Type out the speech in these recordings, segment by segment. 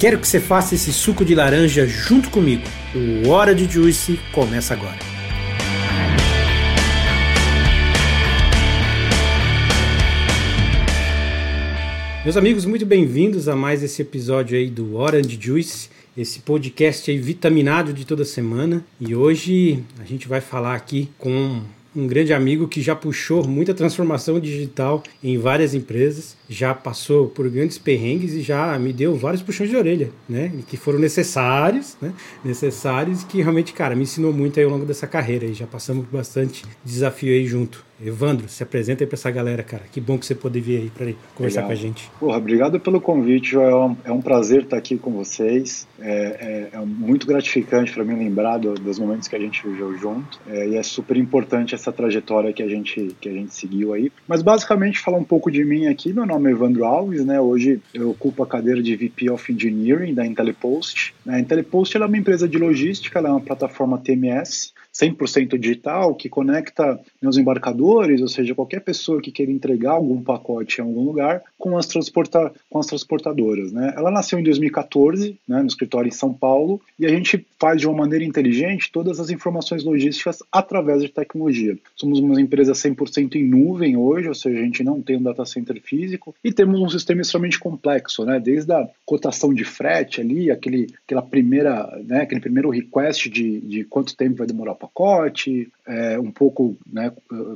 Quero que você faça esse suco de laranja junto comigo. O Hora de Juice começa agora. Meus amigos, muito bem-vindos a mais esse episódio aí do Orange Juice, esse podcast aí vitaminado de toda semana. E hoje a gente vai falar aqui com um grande amigo que já puxou muita transformação digital em várias empresas, já passou por grandes perrengues e já me deu vários puxões de orelha, né? Que foram necessários, né? Necessários que realmente, cara, me ensinou muito aí ao longo dessa carreira e já passamos bastante desafio aí junto. Evandro, se apresenta aí para essa galera, cara. Que bom que você pôde vir aí para conversar Legal. com a gente. Porra, obrigado pelo convite, Joel. É um prazer estar aqui com vocês. É, é, é muito gratificante para mim lembrar do, dos momentos que a gente viveu junto. É, e é super importante essa trajetória que a gente que a gente seguiu aí. Mas basicamente falar um pouco de mim aqui. Meu nome é Evandro Alves, né? Hoje eu ocupo a cadeira de VP of Engineering da IntelliPost. A IntelliPost é uma empresa de logística, ela é uma plataforma TMS 100% digital que conecta meus embarcadores, ou seja, qualquer pessoa que queira entregar algum pacote em algum lugar, com as, transporta com as transportadoras. Né? Ela nasceu em 2014, né, no escritório em São Paulo, e a gente faz de uma maneira inteligente todas as informações logísticas através de tecnologia. Somos uma empresa 100% em nuvem hoje, ou seja, a gente não tem um data center físico, e temos um sistema extremamente complexo, né? desde a cotação de frete ali, aquele, aquela primeira, né, aquele primeiro request de, de quanto tempo vai demorar pacote, é, um pouco né,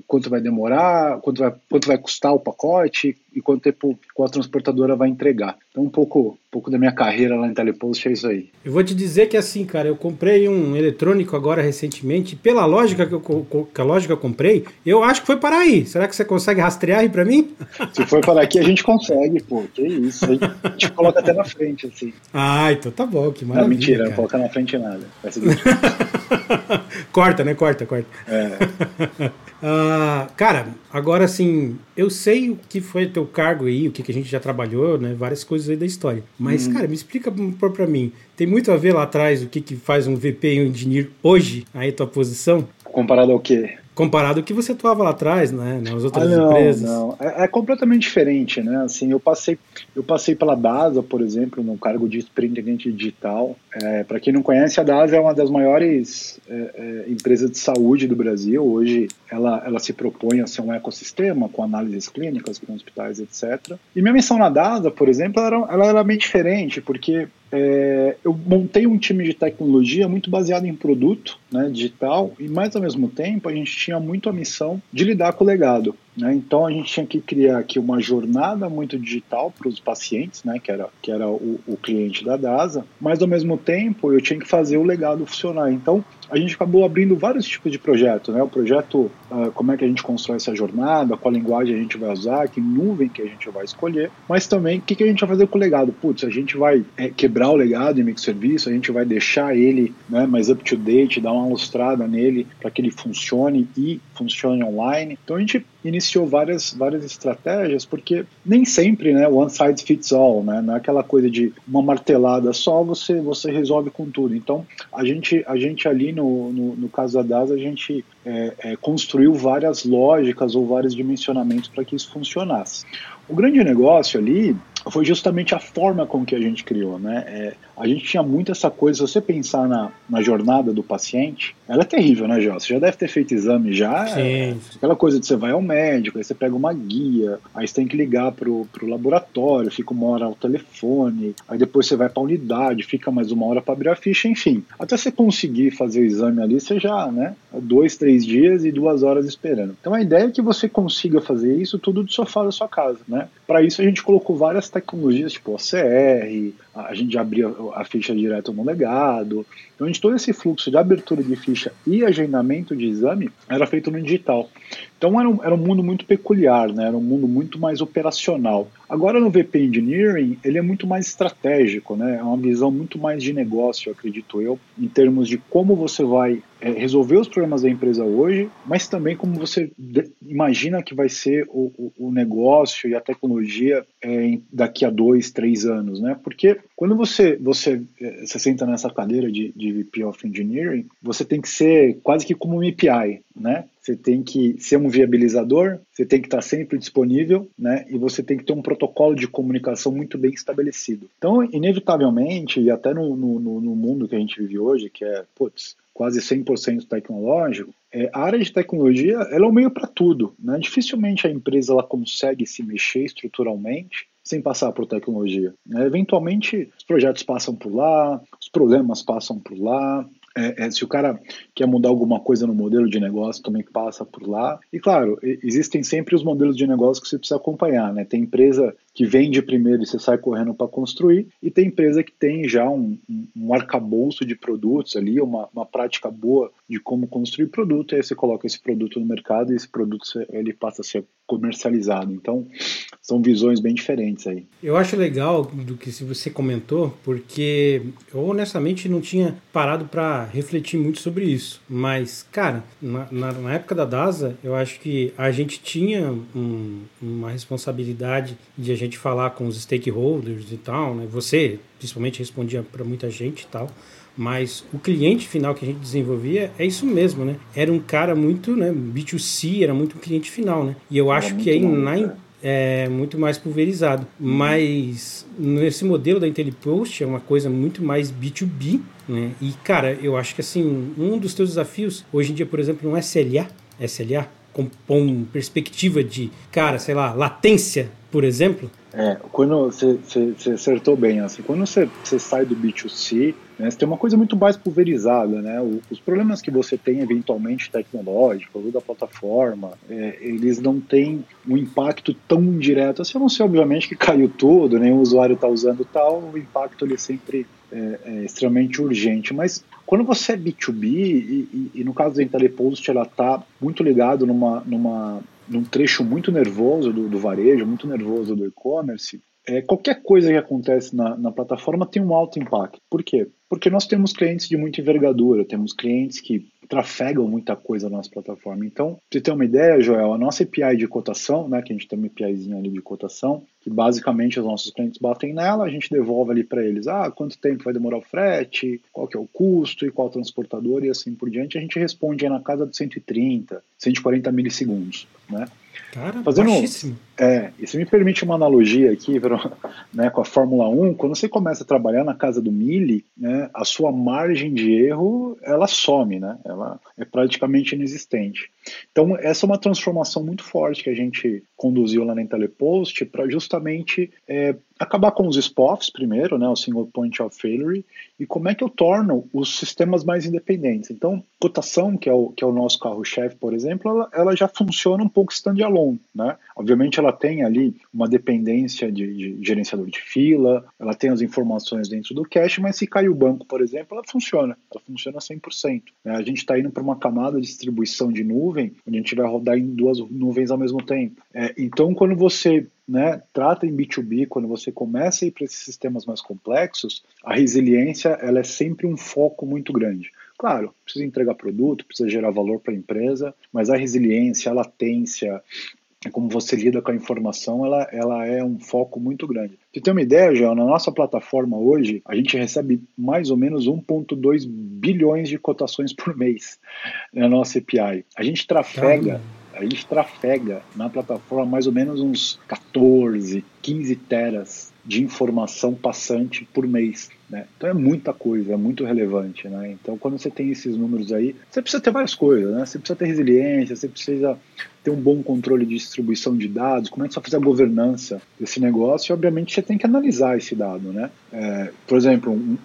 quanto vai demorar, quanto vai, quanto vai custar o pacote e quanto tempo a transportadora vai entregar. Então, um pouco, um pouco da minha carreira lá em Telepost é isso aí. Eu vou te dizer que assim, cara, eu comprei um eletrônico agora recentemente, pela lógica que, eu, que a lógica eu comprei, eu acho que foi para aí. Será que você consegue rastrear aí para mim? Se for para aqui, a gente consegue, pô. Que isso. A gente coloca até na frente, assim. Ah, então tá bom, que maravilha. Não, mentira, cara. não coloca na frente nada. corta, né? Corta, corta. É. uh, cara, agora assim, eu sei o que foi teu cargo aí, o que, que a gente já trabalhou, né? Várias coisas aí da história. Mas, hum. cara, me explica para mim. Tem muito a ver lá atrás o que, que faz um VP e um engineer hoje, aí tua posição? Comparado ao quê? Comparado ao que você atuava lá atrás, né, nas outras ah, não, empresas. Não, é, é, completamente diferente, né? Assim, eu passei, eu passei pela DASA, por exemplo, no cargo de superintendente digital. É, Para quem não conhece, a DASA é uma das maiores é, é, empresas de saúde do Brasil. Hoje, ela, ela se propõe a ser um ecossistema com análises clínicas, com hospitais, etc. E minha missão na DASA, por exemplo, era, ela era bem diferente, porque é, eu montei um time de tecnologia muito baseado em produto né, digital e, mais ao mesmo tempo, a gente tinha muito a missão de lidar com o legado. Né? Então, a gente tinha que criar aqui uma jornada muito digital para os pacientes, né, que era, que era o, o cliente da DASA, mas, ao mesmo tempo, eu tinha que fazer o legado funcionar. Então, a gente acabou abrindo vários tipos de projeto, né? O projeto, uh, como é que a gente constrói essa jornada, qual linguagem a gente vai usar, que nuvem que a gente vai escolher, mas também o que, que a gente vai fazer com o legado. Putz, a gente vai é, quebrar o legado em microserviço, a gente vai deixar ele né, mais up to date, dar uma lustrada nele para que ele funcione e funcione online. Então a gente iniciou várias, várias estratégias, porque nem sempre, né, one size fits all, né, não é aquela coisa de uma martelada só, você, você resolve com tudo. Então, a gente, a gente ali no, no, no caso da DAS, a gente é, é, construiu várias lógicas ou vários dimensionamentos para que isso funcionasse. O grande negócio ali foi justamente a forma com que a gente criou, né? É, a gente tinha muito essa coisa, se você pensar na, na jornada do paciente, ela é terrível, né, Gel? Você já deve ter feito exame já. Sim. É, aquela coisa de você vai ao médico, aí você pega uma guia, aí você tem que ligar pro, pro laboratório, fica uma hora ao telefone, aí depois você vai pra unidade, fica mais uma hora para abrir a ficha, enfim. Até você conseguir fazer o exame ali, você já, né? Dois, três dias e duas horas esperando. Então a ideia é que você consiga fazer isso tudo do sofá da sua casa, né? Para isso a gente colocou várias tecnologias, tipo OCR, a gente já abria a ficha direto no legado. Então, a gente, todo esse fluxo de abertura de ficha e agendamento de exame era feito no digital. Então era um, era um mundo muito peculiar, né? era um mundo muito mais operacional. Agora no VP Engineering, ele é muito mais estratégico, né? é uma visão muito mais de negócio, acredito eu, em termos de como você vai é, resolver os problemas da empresa hoje, mas também como você imagina que vai ser o, o, o negócio e a tecnologia é, daqui a dois, três anos. Né? Porque quando você, você, é, você senta nessa cadeira de, de VP of Engineering, você tem que ser quase que como um API, né? Você tem que ser um viabilizador, você tem que estar sempre disponível, né? E você tem que ter um protocolo de comunicação muito bem estabelecido. Então, inevitavelmente, e até no, no, no mundo que a gente vive hoje, que é, putz, quase 100% tecnológico, é, a área de tecnologia ela é o meio para tudo. Né? Dificilmente a empresa ela consegue se mexer estruturalmente sem passar por tecnologia. Né? Eventualmente, os projetos passam por lá, os problemas passam por lá, é, é, se o cara quer mudar alguma coisa no modelo de negócio, também passa por lá. E claro, existem sempre os modelos de negócio que você precisa acompanhar. Né? Tem empresa que vende primeiro e você sai correndo para construir, e tem empresa que tem já um, um, arcabouço de produtos ali, uma, uma prática boa de como construir produto, e aí você coloca esse produto no mercado e esse produto ele passa a ser comercializado. Então, são visões bem diferentes aí. Eu acho legal do que você comentou, porque eu honestamente não tinha parado para refletir muito sobre isso. Mas, cara, na, na, na, época da DASA, eu acho que a gente tinha um, uma responsabilidade de a gente falar com os stakeholders e tal, né? Você, principalmente, respondia para muita gente e tal mas o cliente final que a gente desenvolvia é isso mesmo, né? Era um cara muito, né, B2C, era muito um cliente final, né? E eu acho que aí na, é muito mais pulverizado. Mas nesse modelo da IntelliPost é uma coisa muito mais B2B, né? E cara, eu acho que assim, um dos teus desafios hoje em dia, por exemplo, no SLA, SLA com, com perspectiva de, cara, sei lá, latência, por exemplo, é, quando você, acertou bem, assim, quando você, sai do B2C, né, você tem uma coisa muito mais pulverizada, né? os problemas que você tem eventualmente tecnológicos, da plataforma, é, eles não têm um impacto tão direto, assim, a não ser obviamente que caiu tudo, nenhum usuário está usando tal, o impacto ele sempre é, é, extremamente urgente, mas quando você é B2B, e, e, e no caso da IntelliPost, ela está muito ligado numa, numa num trecho muito nervoso do, do varejo, muito nervoso do e-commerce, é, qualquer coisa que acontece na, na, plataforma tem um alto impacto. Por quê? Porque nós temos clientes de muita envergadura, temos clientes que trafegam muita coisa na nossa plataforma. Então, pra você ter uma ideia, Joel, a nossa API de cotação, né, que a gente tem uma APIzinha ali de cotação, que basicamente os nossos clientes batem nela, a gente devolve ali para eles, ah, quanto tempo vai demorar o frete, qual que é o custo e qual transportador e assim por diante. A gente responde aí na casa de 130, 140 milissegundos, né? Cara, Fazendo, baixíssimo. É, isso me permite uma analogia aqui né, com a Fórmula 1. Quando você começa a trabalhar na casa do Mille, né, a sua margem de erro ela some, né? ela é praticamente inexistente. Então, essa é uma transformação muito forte que a gente conduziu lá na Intelepost para justamente é, acabar com os SPOFs primeiro, né, o Single Point of Failure, e como é que eu torno os sistemas mais independentes. Então, cotação, que é o, que é o nosso carro-chefe, por exemplo, ela, ela, já funciona um pouco standalone. Né? Obviamente, ela tem ali uma dependência de, de, gerenciador de fila, ela tem as informações dentro do cache, mas se cai o banco, por exemplo, ela funciona, ela funciona 100%. Né? A gente está indo para uma camada de distribuição de nuvem, onde a gente vai rodar em duas nuvens ao mesmo tempo. É, então, quando você né, trata em B2B, quando você começa a ir para esses sistemas mais complexos, a resiliência ela é sempre um foco muito grande. Claro, precisa entregar produto, precisa gerar valor para a empresa, mas a resiliência, a latência, como você lida com a informação, ela, ela é um foco muito grande. Você tem uma ideia, João? Na nossa plataforma hoje, a gente recebe mais ou menos 1,2 bilhões de cotações por mês na nossa API. A gente trafega. Caramba gente trafega na plataforma mais ou menos uns 14, 15 teras de informação passante por mês. Né? Então é muita coisa, é muito relevante. Né? Então, quando você tem esses números aí, você precisa ter várias coisas. Né? Você precisa ter resiliência, você precisa ter um bom controle de distribuição de dados, como é que você fazer a governança desse negócio, e obviamente você tem que analisar esse dado. Né? É, por exemplo, um,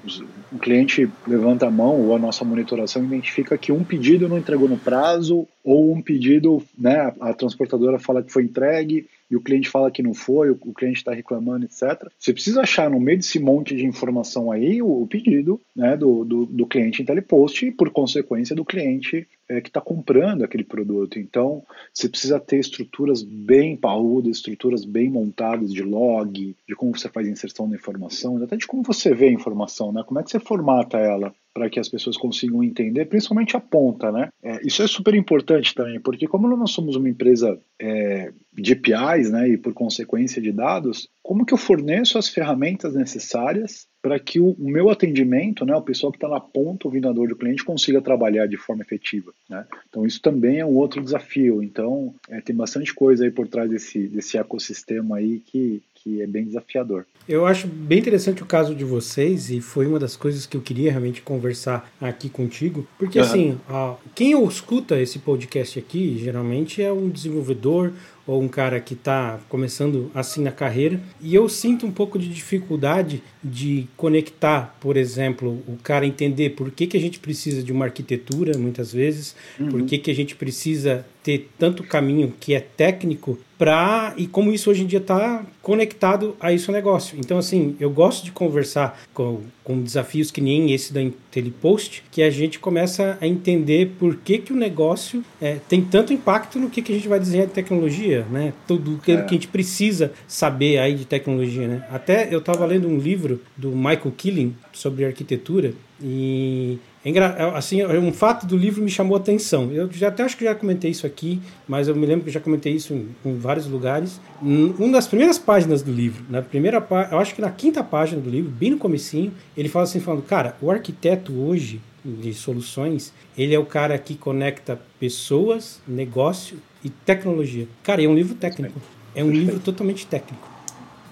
um cliente levanta a mão ou a nossa monitoração identifica que um pedido não entregou no prazo, ou um pedido, né, a transportadora fala que foi entregue, e o cliente fala que não foi, o cliente está reclamando, etc. você precisa achar no meio desse monte de informação aí o, pedido né, do, do, do cliente em telepost e, por consequência, do cliente é, que está comprando aquele produto. Então, você precisa ter estruturas bem parrudas, estruturas bem montadas de log, de como você faz inserção da informação, até de como você vê a informação, né? Como é que você formata ela para que as pessoas consigam entender, principalmente a ponta, né? É, isso é super importante também, porque como nós somos uma empresa é, de APIs, né, e por consequência de dados, como que eu forneço as ferramentas necessárias para que o, meu atendimento, né, o pessoal que está na ponta ouvindo a dor do cliente, consiga trabalhar de forma efetiva. Né? Então, isso também é um outro desafio. Então, é, tem bastante coisa aí por trás desse, desse ecossistema aí que, que é bem desafiador. Eu acho bem interessante o caso de vocês e foi uma das coisas que eu queria realmente conversar aqui contigo, porque uhum. assim, ó, quem escuta esse podcast aqui geralmente é um desenvolvedor ou um cara que está começando assim na carreira. E eu sinto um pouco de dificuldade de conectar, por exemplo, o cara entender por que, que a gente precisa de uma arquitetura, muitas vezes, uhum. por que, que a gente precisa ter tanto caminho que é técnico para e como isso hoje em dia está conectado a isso negócio. Então, assim, eu gosto de conversar com, com desafios que nem esse da Telepost, que a gente começa a entender por que, que o negócio é, tem tanto impacto no que, que a gente vai desenhar de tecnologia, né? Tudo que, é. que a gente precisa saber aí de tecnologia, né? Até eu estava lendo um livro do Michael Killing sobre arquitetura e é é, assim, é um fato do livro me chamou a atenção. Eu já até acho que já comentei isso aqui, mas eu me lembro que já comentei isso em, em vários lugares. Uma das primeiras páginas do livro, na primeira eu acho que na quinta página do livro, bem no comecinho, ele fala assim, falando, cara, o arquiteto hoje de soluções, ele é o cara que conecta pessoas, negócio e tecnologia. Cara, é um livro técnico. É um livro totalmente técnico.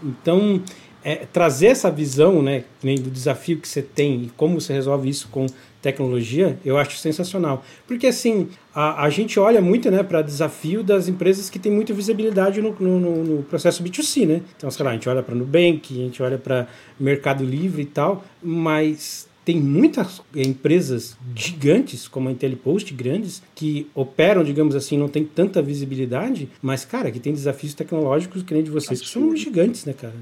Então, é, trazer essa visão, né, do desafio que você tem e como você resolve isso com tecnologia, eu acho sensacional. Porque assim, a, a gente olha muito né, para desafio das empresas que têm muita visibilidade no, no, no, processo B2C, né? Então, sei lá, a gente olha para Nubank, a gente olha para Mercado Livre e tal, mas tem muitas empresas gigantes, como a Intellipost, grandes, que operam, digamos assim, não tem tanta visibilidade, mas, cara, que tem desafios tecnológicos que nem de vocês, que são gigantes, né, cara?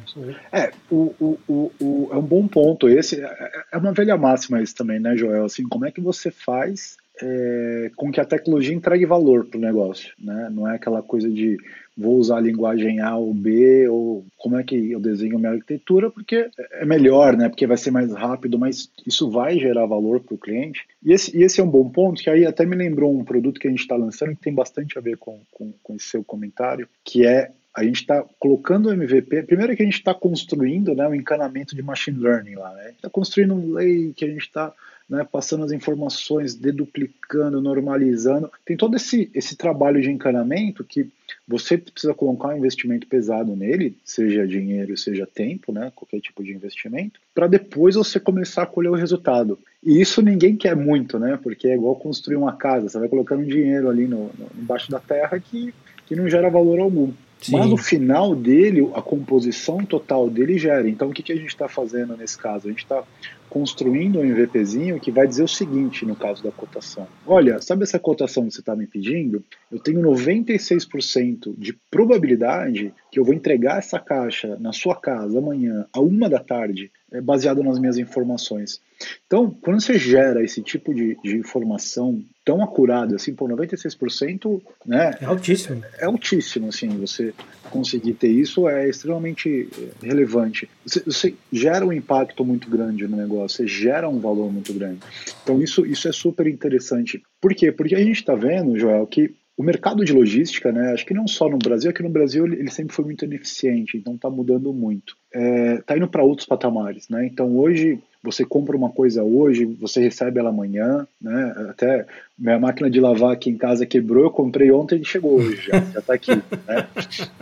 É, o, o, o, o, é um bom ponto. Esse é, é uma velha máxima isso também, né, Joel? Assim, como é que você faz é, com que a tecnologia entregue valor para o negócio, né? Não é aquela coisa de vou usar a linguagem A ou B, ou como é que eu desenho minha arquitetura, porque é melhor, né? Porque vai ser mais rápido, mas isso vai gerar valor para o cliente. E esse, e esse é um bom ponto, que aí até me lembrou um produto que a gente está lançando que tem bastante a ver com, com, com esse seu comentário, que é a gente está colocando o MVP. Primeiro que a gente está construindo né, o encanamento de machine learning lá. Né? Está construindo um que a gente está né, passando as informações, deduplicando, normalizando. Tem todo esse, esse trabalho de encanamento que você precisa colocar um investimento pesado nele, seja dinheiro, seja tempo, né, qualquer tipo de investimento, para depois você começar a colher o resultado. E isso ninguém quer muito, né, porque é igual construir uma casa, você vai colocando dinheiro ali no, no embaixo da terra que, que não gera valor algum. Sim. Mas no final dele, a composição total dele gera. Então, o que, que a gente está fazendo nesse caso? A gente está construindo um MVPzinho que vai dizer o seguinte no caso da cotação. Olha, sabe essa cotação que você está me pedindo? Eu tenho 96% de probabilidade que eu vou entregar essa caixa na sua casa amanhã, a uma da tarde, baseado nas minhas informações. Então, quando você gera esse tipo de, de informação tão acurada, assim, por 96%, né? É altíssimo. É, é, altíssimo, assim, você conseguir ter isso é extremamente é, relevante. Você, você, gera um impacto muito grande no negócio, você gera um valor muito grande. Então, isso, isso é super interessante. Por quê? Porque a gente está vendo, Joel, que o mercado de logística, né, acho que não só no Brasil, aqui no Brasil ele, sempre foi muito ineficiente, então está mudando muito. Está é, tá indo para outros patamares. Né? Então hoje você compra uma coisa hoje, você recebe ela amanhã, né? Até minha máquina de lavar aqui em casa quebrou, eu comprei ontem e chegou hoje, já, já tá aqui, né?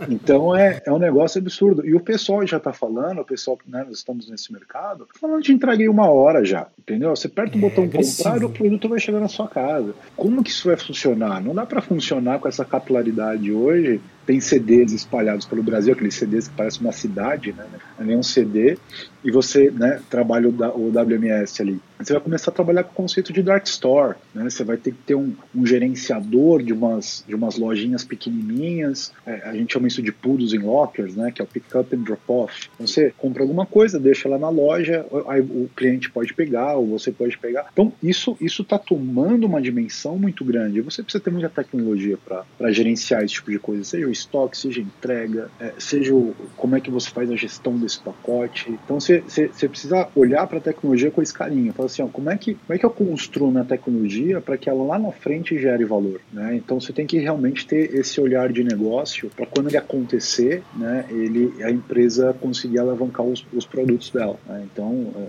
Então é, é um negócio absurdo. E o pessoal já está falando, o pessoal, né, nós estamos nesse mercado, falando de entreguei uma hora já, entendeu? Você aperta o é, botão comprar e o produto vai chegar na sua casa. Como que isso vai funcionar? Não dá para funcionar com essa capilaridade hoje tem CDs espalhados pelo Brasil, aqueles CDs que parecem uma cidade, né? É nem um CD, e você né, trabalha o WMS ali. Você vai começar a trabalhar com o conceito de dark store, né? Você vai ter que ter um, um gerenciador de umas, de umas lojinhas pequenininhas, é, a gente chama isso de pools em lockers, né? Que é o pick up and drop off. Então, você compra alguma coisa, deixa lá na loja, aí o cliente pode pegar ou você pode pegar. Então isso isso está tomando uma dimensão muito grande. Você precisa ter muita tecnologia para gerenciar esse tipo de coisa, seja o estoque, seja a entrega, é, seja o, como é que você faz a gestão desse pacote. Então você, você, você precisa olhar para a tecnologia com esse carinho. Assim, ó, como é que como é que eu construo minha tecnologia para que ela lá na frente gere valor, né? Então você tem que realmente ter esse olhar de negócio para quando ele acontecer, né? Ele a empresa conseguir alavancar os, os produtos dela. Né? Então é,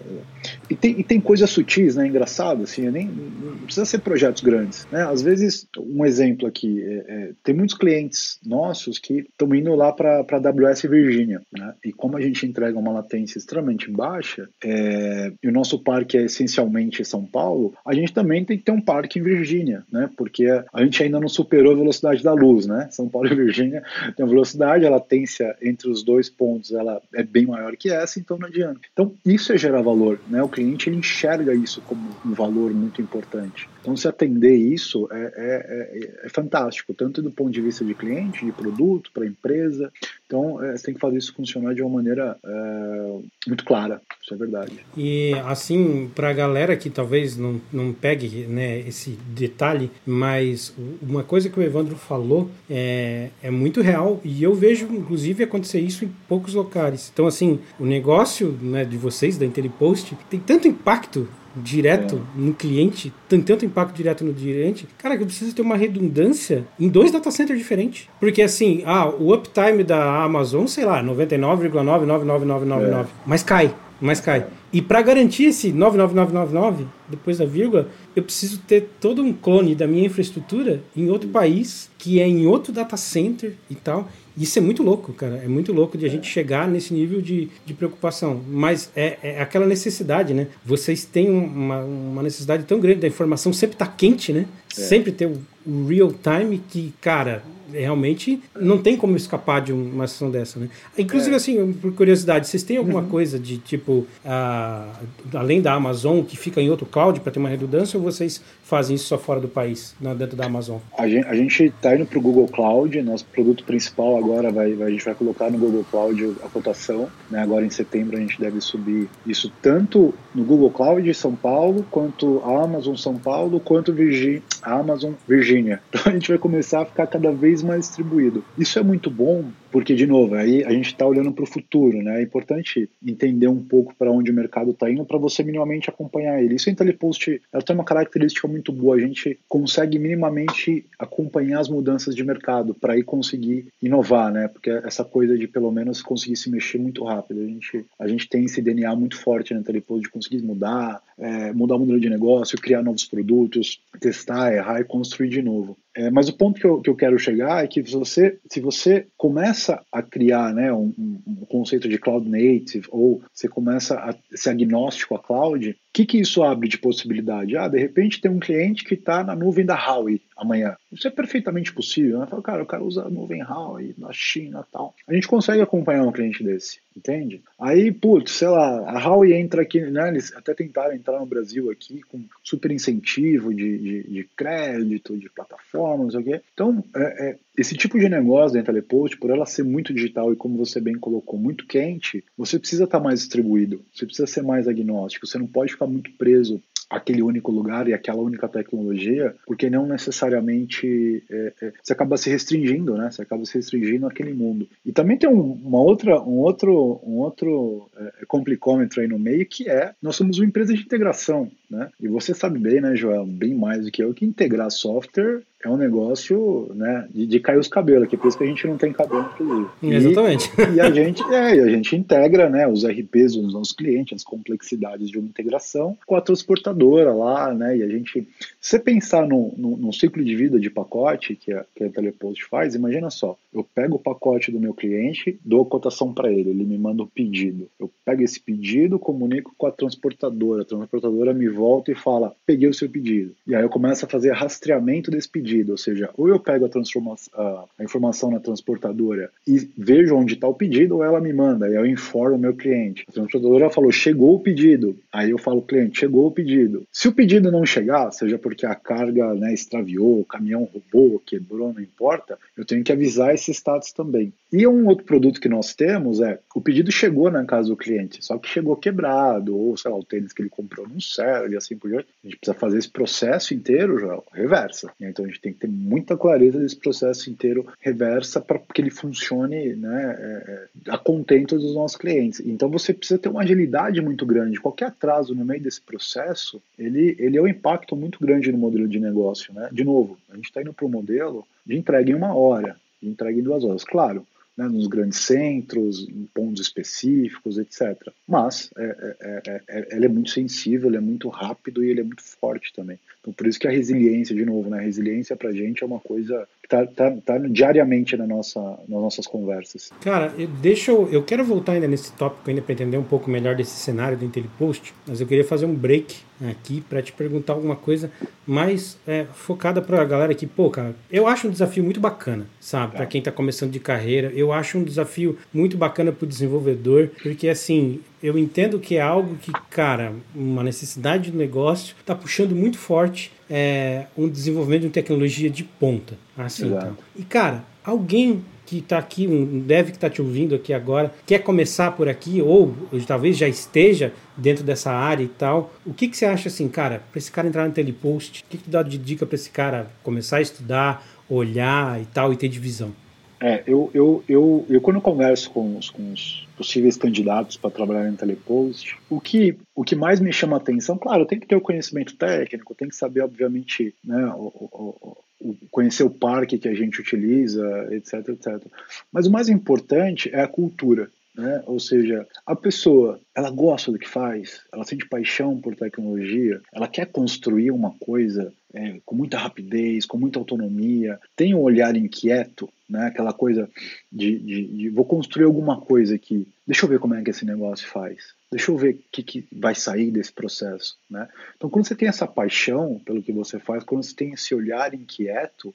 é e, tem, e tem coisas sutis, né? Engraçado, assim, nem não precisa ser projetos grandes, né? Às vezes um exemplo aqui é, é, tem muitos clientes nossos que estão indo lá para a AWS Virginia, né? E como a gente entrega uma latência extremamente baixa é, e o nosso parque é essencialmente São Paulo, a gente também tem que ter um parque em Virgínia, né? Porque a gente ainda não superou a velocidade da luz, né? São Paulo e Virgínia tem uma velocidade, a latência entre os dois pontos ela é bem maior que essa, então não adianta. Então isso é gerar valor, né? O cliente ele enxerga isso como um valor muito importante. Então, se atender isso é, é, é, é fantástico, tanto do ponto de vista de cliente, de produto, para a empresa. Então, é, tem que fazer isso funcionar de uma maneira é, muito clara, isso é verdade. E, assim, para a galera que talvez não, não pegue né, esse detalhe, mas uma coisa que o Evandro falou é, é muito real e eu vejo, inclusive, acontecer isso em poucos locais. Então, assim, o negócio né, de vocês, da IntelliPost, tem tanto impacto direto é. no cliente, tem tanto impacto direto no cliente, cara, que eu preciso ter uma redundância em dois data centers diferentes. Porque assim, ah, o uptime da Amazon, sei lá, 99,999999, é. mas cai, mas cai. E para garantir esse 99999, depois da vírgula, eu preciso ter todo um clone da minha infraestrutura em outro país, que é em outro data center e tal. Isso é muito louco, cara. É muito louco de a gente chegar nesse nível de, de preocupação. Mas é, é aquela necessidade, né? Vocês têm uma, uma necessidade tão grande da informação sempre estar tá quente, né? É. Sempre ter o, o real time que, cara, realmente não tem como escapar de uma sessão dessa, né? Inclusive, é. assim, por curiosidade, vocês têm alguma uhum. coisa de tipo, uh, além da Amazon, que fica em outro cloud para ter uma redundância, ou vocês fazem isso só fora do país, dentro da Amazon? A gente está indo para o Google Cloud, nosso produto principal agora vai, vai, a gente vai colocar no Google Cloud a cotação, né? Agora em setembro a gente deve subir isso tanto no Google Cloud São Paulo, quanto a Amazon São Paulo, quanto Virgi a Amazon Virgínia. Então a gente vai começar a ficar cada vez mais distribuído. Isso é muito bom porque, de novo, aí a gente está olhando para o futuro, né? É importante entender um pouco para onde o mercado está indo para você minimamente acompanhar ele. Isso a IntelliPost ela tem uma característica muito boa. A gente consegue minimamente acompanhar as mudanças de mercado para aí conseguir inovar, né? Porque essa coisa de pelo menos conseguir se mexer muito rápido. A gente, a gente tem esse DNA muito forte na IntelliPost de conseguir mudar, é, mudar o modelo de negócio, criar novos produtos, testar, errar e construir de novo. É, mas o ponto que eu, que eu quero chegar é que se você, se você começa a criar né, um, um conceito de cloud native ou você começa a ser agnóstico a cloud, que, que isso abre de possibilidade? Ah, de repente tem um cliente que está na nuvem da Huawei amanhã. Isso é perfeitamente possível. Né? Fala, cara, o cara usa a nuvem Huawei na China tal. A gente consegue acompanhar um cliente desse, entende? Aí, putz, sei lá, a Huawei entra aqui, né? Eles até tentaram entrar no Brasil aqui com super incentivo de, de, de crédito, de plataforma, não sei o quê. Então, é, é, esse tipo de negócio da Telepost, por ela ser muito digital e como você bem colocou, muito quente, você precisa estar mais distribuído, você precisa ser mais agnóstico, você não pode ficar muito preso aquele único lugar e aquela única tecnologia, porque não necessariamente é, é, você acaba se restringindo, né? Você acaba se restringindo àquele mundo. E também tem um, uma outra, um outro, um outro é, complicômetro aí no meio que é nós somos uma empresa de integração, né? E você sabe bem, né, Joel, bem mais do que eu, que integrar software é um negócio né, de, de, cair os cabelos aqui, por isso que a gente não tem cabelo, inclusive. Exatamente. E, a gente, é, a gente integra né, os RPs dos nossos clientes, as complexidades de uma integração com a transportadora lá, né? E a gente. Se você pensar no, no, no ciclo de vida de pacote que a, que a Telepost faz, imagina só, eu pego o pacote do meu cliente, dou a cotação para ele, ele me manda o um pedido. Eu pego esse pedido, comunico com a transportadora, a transportadora me volta e fala: peguei o seu pedido. E aí eu começo a fazer rastreamento desse pedido ou seja, ou eu pego a, a, a informação na transportadora e vejo onde está o pedido, ou ela me manda, e eu informo o meu cliente. A transportadora falou, chegou o pedido. Aí eu falo, cliente, chegou o pedido. Se o pedido não chegar, seja porque a carga né, extraviou, o caminhão roubou, quebrou, não importa, eu tenho que avisar esse status também. E um outro produto que nós temos é, o pedido chegou na casa do cliente, só que chegou quebrado, ou sei lá, o tênis que ele comprou não serve, e assim por diante. A gente precisa fazer esse processo inteiro, já reversa. Então a gente tem que ter muita clareza desse processo inteiro reversa para que ele funcione né, é, é, a contento dos nossos clientes. Então você precisa ter uma agilidade muito grande. Qualquer atraso no meio desse processo, ele, ele é um impacto muito grande no modelo de negócio. Né? De novo, a gente está indo para o modelo de entrega em uma hora, de entrega em duas horas. Claro, né, nos grandes centros, em pontos específicos, etc. Mas é, é, é, é, ele é muito sensível, ele é muito rápido e ele é muito forte também. Então, por isso que a resiliência, de novo, né, a resiliência para a gente é uma coisa que está tá, tá diariamente na nossa, nas nossas conversas. Cara, eu, deixa eu, eu quero voltar ainda nesse tópico ainda para entender um pouco melhor desse cenário do IntelliPost, mas eu queria fazer um break aqui para te perguntar alguma coisa mais é, focada para a galera que, pô, cara, eu acho um desafio muito bacana, sabe? Para quem está começando de carreira, eu acho um desafio muito bacana para o desenvolvedor, porque assim, eu entendo que é algo que, cara, uma necessidade do negócio está puxando muito forte é, um desenvolvimento de uma tecnologia de ponta. Assim, então. E, cara, alguém que está aqui, um dev que está te ouvindo aqui agora, quer começar por aqui, ou, ou talvez já esteja dentro dessa área e tal, o que, que você acha assim, cara, para esse cara entrar no telepost, o que, que dá de dica para esse cara começar a estudar, olhar e tal, e ter divisão? É, eu, eu, eu, eu quando converso com os, com os possíveis candidatos para trabalhar em telepost, o que, o que mais me chama a atenção, claro, tem que ter o conhecimento técnico, tem que saber, obviamente, né, o, o, o, conhecer o parque que a gente utiliza, etc, etc. Mas o mais importante é a cultura. Né? Ou seja, a pessoa ela gosta do que faz, ela sente paixão por tecnologia, ela quer construir uma coisa é, com muita rapidez, com muita autonomia, tem um olhar inquieto, né? aquela coisa de, de, de, vou construir alguma coisa aqui, deixa eu ver como é que esse negócio faz, deixa eu ver o que, que vai sair desse processo. Né? Então, quando você tem essa paixão pelo que você faz, quando você tem esse olhar inquieto,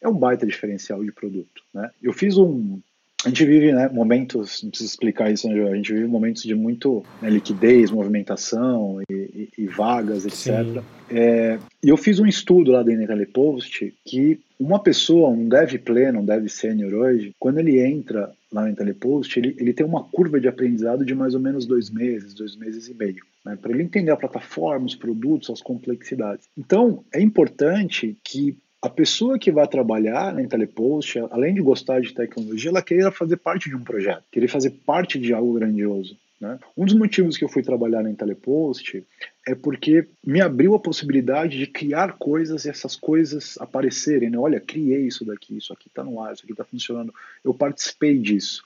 é um baita diferencial de produto. Né? Eu fiz um, a gente vive né, momentos, não preciso explicar isso, né, a gente vive momentos de muito né, liquidez, movimentação e, e, e vagas, etc. É, e eu fiz um estudo lá dentro da Telepost que uma pessoa, um dev pleno, um dev sênior hoje, quando ele entra lá no Telepost, ele, ele tem uma curva de aprendizado de mais ou menos dois meses, dois meses e meio, né, para ele entender a plataforma, os produtos, as complexidades. Então, é importante que a pessoa que vai trabalhar na Telepost, além de gostar de tecnologia, ela queria fazer parte de um projeto, queria fazer parte de algo grandioso. Né? Um dos motivos que eu fui trabalhar na Telepost é porque me abriu a possibilidade de criar coisas e essas coisas aparecerem. Né? Olha, criei isso daqui, isso aqui está no ar, isso aqui está funcionando. Eu participei disso.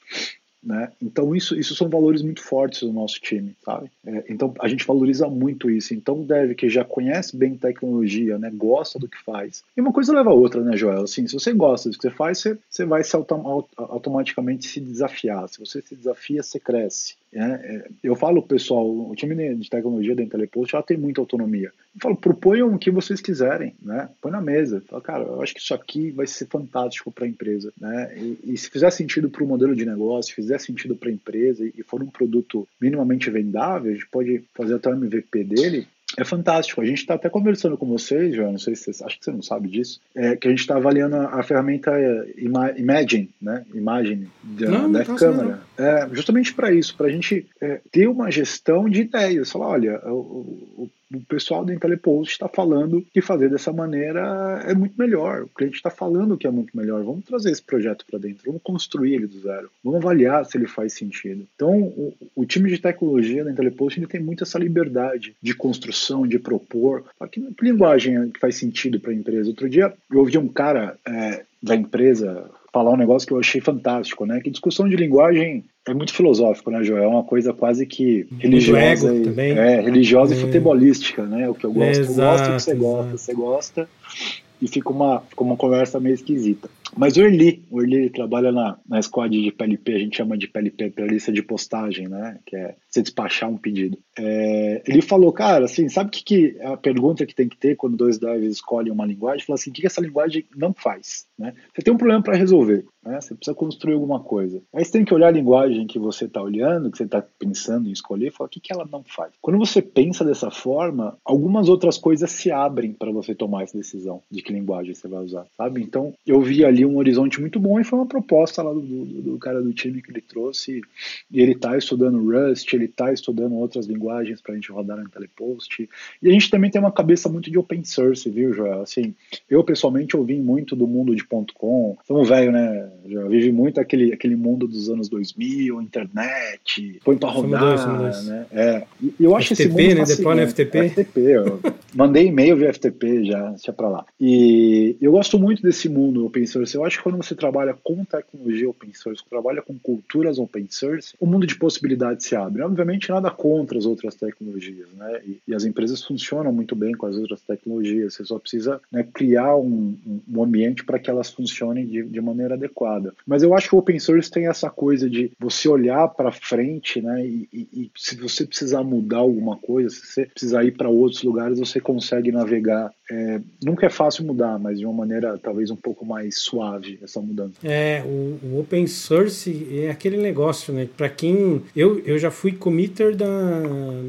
Né? Então isso, isso são valores muito fortes do nosso time, sabe? É, então a gente valoriza muito isso. Então deve que já conhece bem tecnologia, né? Gosta do que faz. E uma coisa leva a outra, né, Joel? Assim, se você gosta do que você faz, você, você vai se autom automaticamente se desafiar. Se você se desafia, você cresce. Né? É, eu falo, pessoal, o time de tecnologia da Intelepost já tem muita autonomia. Eu falo, proponham o que vocês quiserem, né? Põe na mesa. Fala, cara, eu acho que isso aqui vai ser fantástico para a empresa, né? E, e, se fizer sentido para o modelo de negócio, se fizer sentido para a empresa e, for um produto minimamente vendável, a gente pode fazer até o MVP dele é fantástico. A gente está até conversando com vocês, João, não sei se você, acho que você não sabe disso, é, que a gente está avaliando a, a ferramenta é, Imagine, né? Imagine da, não, da câmera. É, justamente para isso, para a gente é, ter uma gestão de ideias. Falar, olha, o, o, o pessoal do IntelliPost está falando que fazer dessa maneira é muito melhor. O cliente está falando que é muito melhor. Vamos trazer esse projeto para dentro, vamos construir ele do zero, vamos avaliar se ele faz sentido. Então, o, o time de tecnologia da IntelliPost ele tem muito essa liberdade de construção, de propor. Que, que linguagem que faz sentido para a empresa? Outro dia eu ouvi um cara é, da empresa falar um negócio que eu achei fantástico, né? Que discussão de linguagem é muito filosófico, né, Joel? É uma coisa quase que religiosa, e, também. É, religiosa é. e futebolística, né? O que eu gosto, exato, eu gosto, o que você gosta, você gosta, e fica uma, fica uma conversa meio esquisita. Mas o Erli, o Erli trabalha na, na squad de PLP, a gente chama de PLP, pela lista de postagem, né? Que é você despachar um pedido. É, ele falou, cara, assim, sabe o que, que a pergunta que tem que ter quando dois devs escolhem uma linguagem? Fala assim, o que, que essa linguagem não faz? Né? Você tem um problema para resolver, né? você precisa construir alguma coisa. Aí você tem que olhar a linguagem que você está olhando, que você está pensando em escolher, e falar o que, que ela não faz. Quando você pensa dessa forma, algumas outras coisas se abrem para você tomar essa decisão de que linguagem você vai usar, sabe? Então, eu vi ali um horizonte muito bom e foi uma proposta lá do, do, do cara do time que ele trouxe. E ele está estudando Rust, ele está estudando outras linguagens para a gente rodar no Telepost. E a gente também tem uma cabeça muito de open source, viu, Joel? Assim, eu pessoalmente ouvi muito do mundo de .com. Somos velho, né? Já vive muito aquele, aquele mundo dos anos 2000, internet, põe para rodar, né? É. E eu acho FTP, esse mundo né? Depois no FTP. FTP, eu mandei e-mail via FTP já, já para lá. E eu gosto muito desse mundo open source. Eu acho que quando você trabalha com tecnologia open source, trabalha com culturas open source, o mundo de possibilidades se abre. Obviamente, nada contra as outras tecnologias, né? E, e as empresas funcionam muito bem com as outras tecnologias. Você só precisa né, criar um, um ambiente para que elas funcionem de, de maneira adequada. Mas eu acho que o open source tem essa coisa de você olhar para frente, né? E, e, e, se você precisar mudar alguma coisa, se você precisar ir para outros lugares, você consegue navegar. É, nunca é fácil mudar, mas de uma maneira talvez um pouco mais suave essa mudança. É, o, o open source é aquele negócio, né? Para quem eu, eu já fui committer da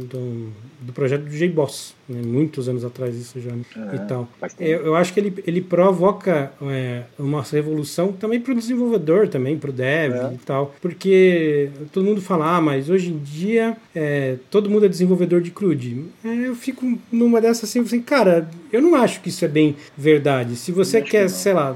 do, do projeto do JBoss, né? muitos anos atrás isso já é, e tal. Eu, eu, acho que ele, ele provoca é, uma revolução também para o desenvolvedor, também para o dev é. e tal, porque todo mundo fala, ah, mas hoje em dia é, todo mundo é desenvolvedor de CRUD. É, eu fico numa dessas assim, assim, cara, eu não acho que isso é bem verdade. Se você quer, que sei lá,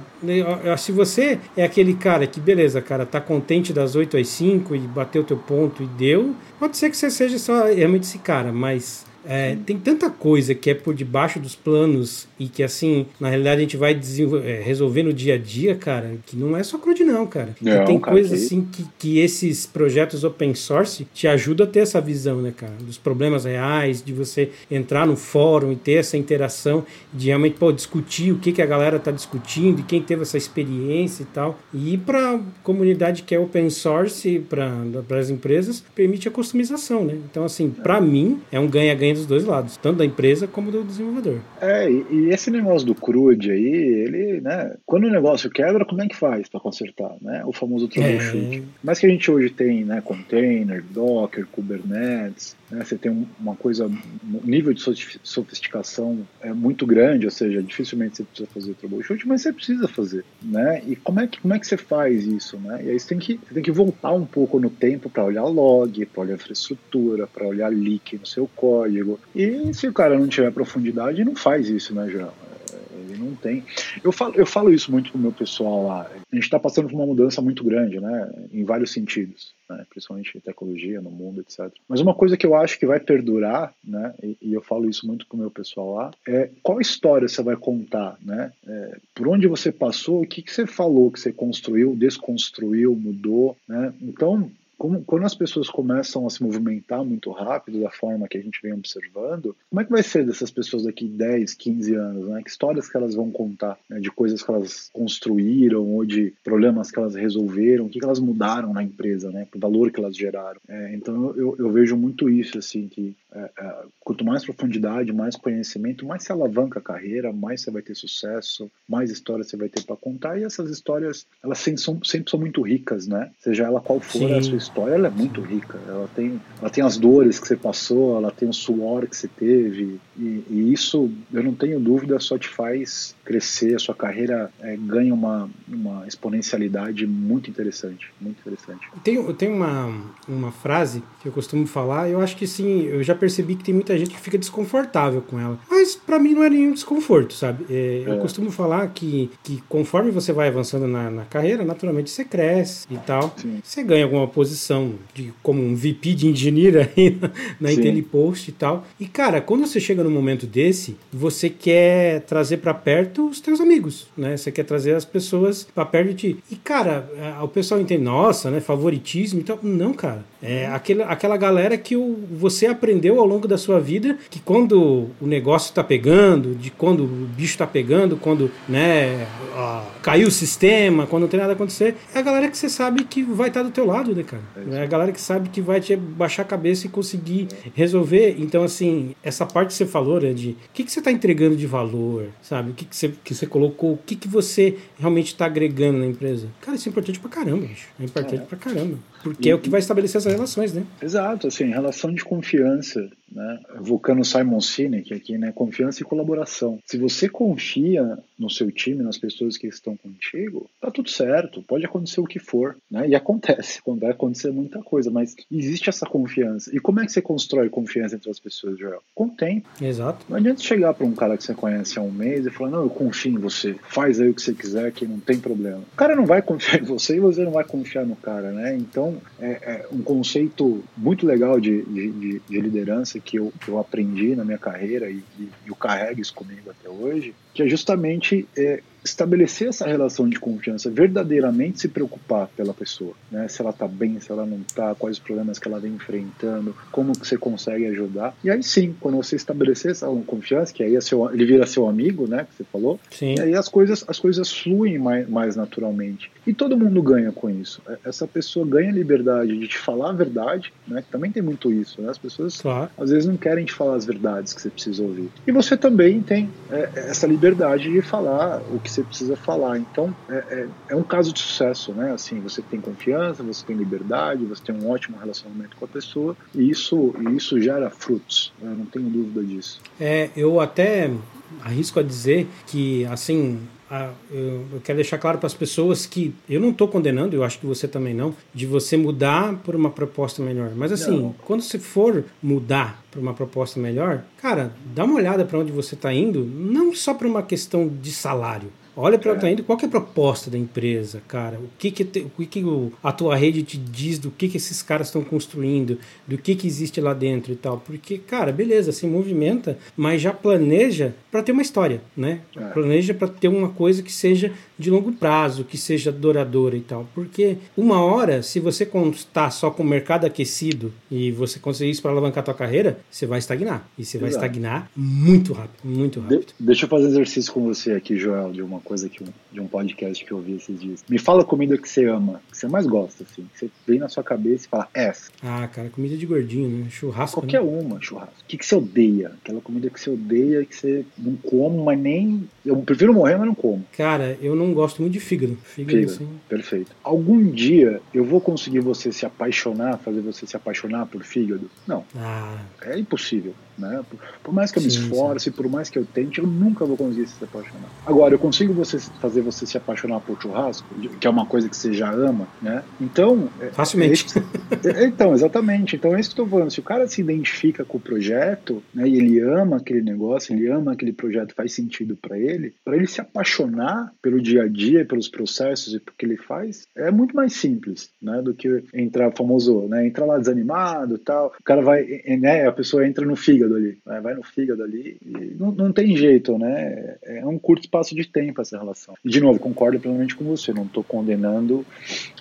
se você é aquele cara que, beleza, cara, tá contente das 8 às 5 e bateu o teu ponto e deu, pode ser que você seja só realmente esse cara, mas é, tem tanta coisa que é por debaixo dos planos e que, assim, na realidade a gente vai é, resolver no dia a dia, cara, que não é só crude, não, cara. Não, tem coisas, que... assim, que, que esses projetos open source te ajudam a ter essa visão, né, cara? Dos problemas reais, de você entrar no fórum e ter essa interação, de realmente, pô, discutir o que, que a galera tá discutindo e quem teve essa experiência e tal. E para comunidade que é open source, para as empresas, permite a customização, né? Então, assim, para mim, é um ganha-ganha dos dois lados, tanto da empresa como do desenvolvedor. É, e, e esse negócio do CRUD aí, ele, né, quando o negócio quebra, como é que faz para consertar, né? O famoso troubleshoot. É. Mas que a gente hoje tem, né, container, Docker, Kubernetes, né, você tem uma coisa, um nível de sofisticação é muito grande, ou seja, dificilmente você precisa fazer troubleshoot, mas você precisa fazer, né? E como é que, como é que você faz isso, né? E aí você tem que, você tem que voltar um pouco no tempo para olhar log, para olhar infraestrutura, para olhar leak no seu código. E se o cara não tiver profundidade, não faz isso, né, João? Não tem. Eu falo, eu falo isso muito com o meu pessoal lá. A gente está passando por uma mudança muito grande, né? Em vários sentidos, né? principalmente em tecnologia, no mundo, etc. Mas uma coisa que eu acho que vai perdurar, né? E, e eu falo isso muito com o meu pessoal lá, é qual história você vai contar, né? É, por onde você passou, o que, que você falou que você construiu, desconstruiu, mudou, né? Então, como, quando as pessoas começam a se movimentar muito rápido, da forma que a gente vem observando, como é que vai ser dessas pessoas daqui 10, 15 anos? Né? Que histórias que elas vão contar? Né? De coisas que elas construíram ou de problemas que elas resolveram? O que, que elas mudaram na empresa? Né? O valor que elas geraram? É, então eu, eu, vejo muito isso, assim, que é, é, quanto mais profundidade, mais conhecimento, mais se alavanca a carreira, mais você vai ter sucesso, mais histórias você vai ter para contar. E essas histórias, elas sempre são, sempre são muito ricas, né? Seja ela qual for Sim. a sua história história ela é muito rica. Ela tem, ela tem as dores que você passou, ela tem o suor que você teve. E, e isso, eu não tenho dúvida, só te faz crescer. A sua carreira é, ganha uma, uma exponencialidade muito interessante. Muito interessante. Tem, tem uma, uma frase que eu costumo falar, eu acho que sim, eu já percebi que tem muita gente que fica desconfortável com ela. Mas para mim não é nenhum desconforto, sabe? É, é. Eu costumo falar que, que conforme você vai avançando na, na carreira, naturalmente você cresce e tal. Sim. Você ganha alguma posição posição de como um VP de engenheiro aí na, na IntelliPost e tal. E cara, quando você chega num momento desse, você quer trazer para perto os teus amigos, né? Você quer trazer as pessoas para perto de ti. E cara, o pessoal entende, nossa, né, favoritismo e tal. Não, cara. É aquele, aquela galera que o, você aprendeu ao longo da sua vida que quando o negócio está pegando, de quando o bicho está pegando, quando né, ó, caiu o sistema, quando não tem nada a acontecer, é a galera que você sabe que vai estar tá do teu lado, né, cara? É, é a galera que sabe que vai te baixar a cabeça e conseguir resolver. Então, assim, essa parte que você falou, né, de o que, que você está entregando de valor, sabe? O que, que, você, que você colocou, o que, que você realmente está agregando na empresa. Cara, isso é importante pra caramba, bicho. É importante é. pra caramba. Porque e, é o que vai estabelecer essas relações, né? Exato, assim, relação de confiança, né? Vulcano Simon Sinek aqui, né? Confiança e colaboração. Se você confia no seu time, nas pessoas que estão contigo, tá tudo certo, pode acontecer o que for, né? E acontece, vai acontecer muita coisa, mas existe essa confiança. E como é que você constrói confiança entre as pessoas, Joel? Com tempo. Exato. Não adianta chegar para um cara que você conhece há um mês e falar, não, eu confio em você, faz aí o que você quiser, que não tem problema. O cara não vai confiar em você e você não vai confiar no cara, né? Então, é, é um conceito muito legal de, de, de, liderança que eu, que eu aprendi na minha carreira e, e, carrego isso comigo até hoje, que é justamente é, estabelecer essa relação de confiança, verdadeiramente se preocupar pela pessoa, né? Se ela tá bem, se ela não tá, quais os problemas que ela vem enfrentando, como que você consegue ajudar. E aí sim, quando você estabelecer essa confiança, que aí é seu, ele vira seu amigo, né, que você falou, sim. e aí as coisas as coisas fluem mais, mais naturalmente. E todo mundo ganha com isso. É, essa pessoa ganha liberdade de te falar a verdade, né? Que também tem muito isso, né? As pessoas claro. às vezes não querem te falar as verdades que você precisa ouvir. E você também tem é, essa liberdade de falar o que você precisa falar. Então, é, é, é, um caso de sucesso, né? Assim, você tem confiança, você tem liberdade, você tem um ótimo relacionamento com a pessoa e isso, e isso gera frutos. Né? Não tenho dúvida disso. É, eu até arrisco a dizer que, assim, eu, quero deixar claro para as pessoas que eu não estou condenando, eu acho que você também não, de você mudar por uma proposta melhor. Mas assim, não. quando você for mudar para uma proposta melhor, cara, dá uma olhada para onde você está indo, não só para uma questão de salário. Olha para onde é. indo, qual é a proposta da empresa, cara? O que que, te, o que, que a tua rede te diz do que, que esses caras estão construindo, do que, que existe lá dentro e tal? Porque, cara, beleza, se movimenta, mas já planeja para ter uma história, né? É. Planeja para ter uma coisa que seja de longo prazo, que seja duradoura e tal. Porque uma hora, se você está só com o mercado aquecido e você conseguir isso para alavancar a tua carreira, você vai estagnar. E você Exato. vai estagnar muito rápido, muito rápido. De deixa eu fazer exercício com você aqui, Joel, de uma coisa que de um podcast que eu ouvi esses dias. Me fala a comida que você ama, que você mais gosta, assim. Que você vem na sua cabeça e fala, essa. Ah, cara, comida de gordinho, né? Churrasco. Qualquer né? uma, churrasco. O que, que você odeia? Aquela comida que você odeia, que você não come, mas nem. Eu prefiro morrer, mas não como. Cara, eu não gosto muito de fígado. Fígado, fígado assim. Perfeito. Algum dia eu vou conseguir você se apaixonar, fazer você se apaixonar por fígado? Não. Ah. É impossível. Né? Por, por mais que eu me esforce, sim. por mais que eu tente, eu nunca vou conseguir se apaixonar. Agora, eu consigo você fazer você se apaixonar por churrasco, que é uma coisa que você já ama, né? Então. É, Facilmente. É, é, então, exatamente. Então é isso que eu tô falando. Se o cara se identifica com o projeto, né, e ele ama aquele negócio, ele ama aquele projeto, faz sentido para ele, para ele se apaixonar pelo dia a dia, pelos processos e pelo que ele faz, é muito mais simples, né? Do que entrar famoso, né? Entrar lá desanimado tal. O cara vai, né? A pessoa entra no fígado ali, né? vai no fígado ali e não, não tem jeito, né? É um curto espaço de tempo essa relação. E de novo, concordo plenamente com você, não estou condenando,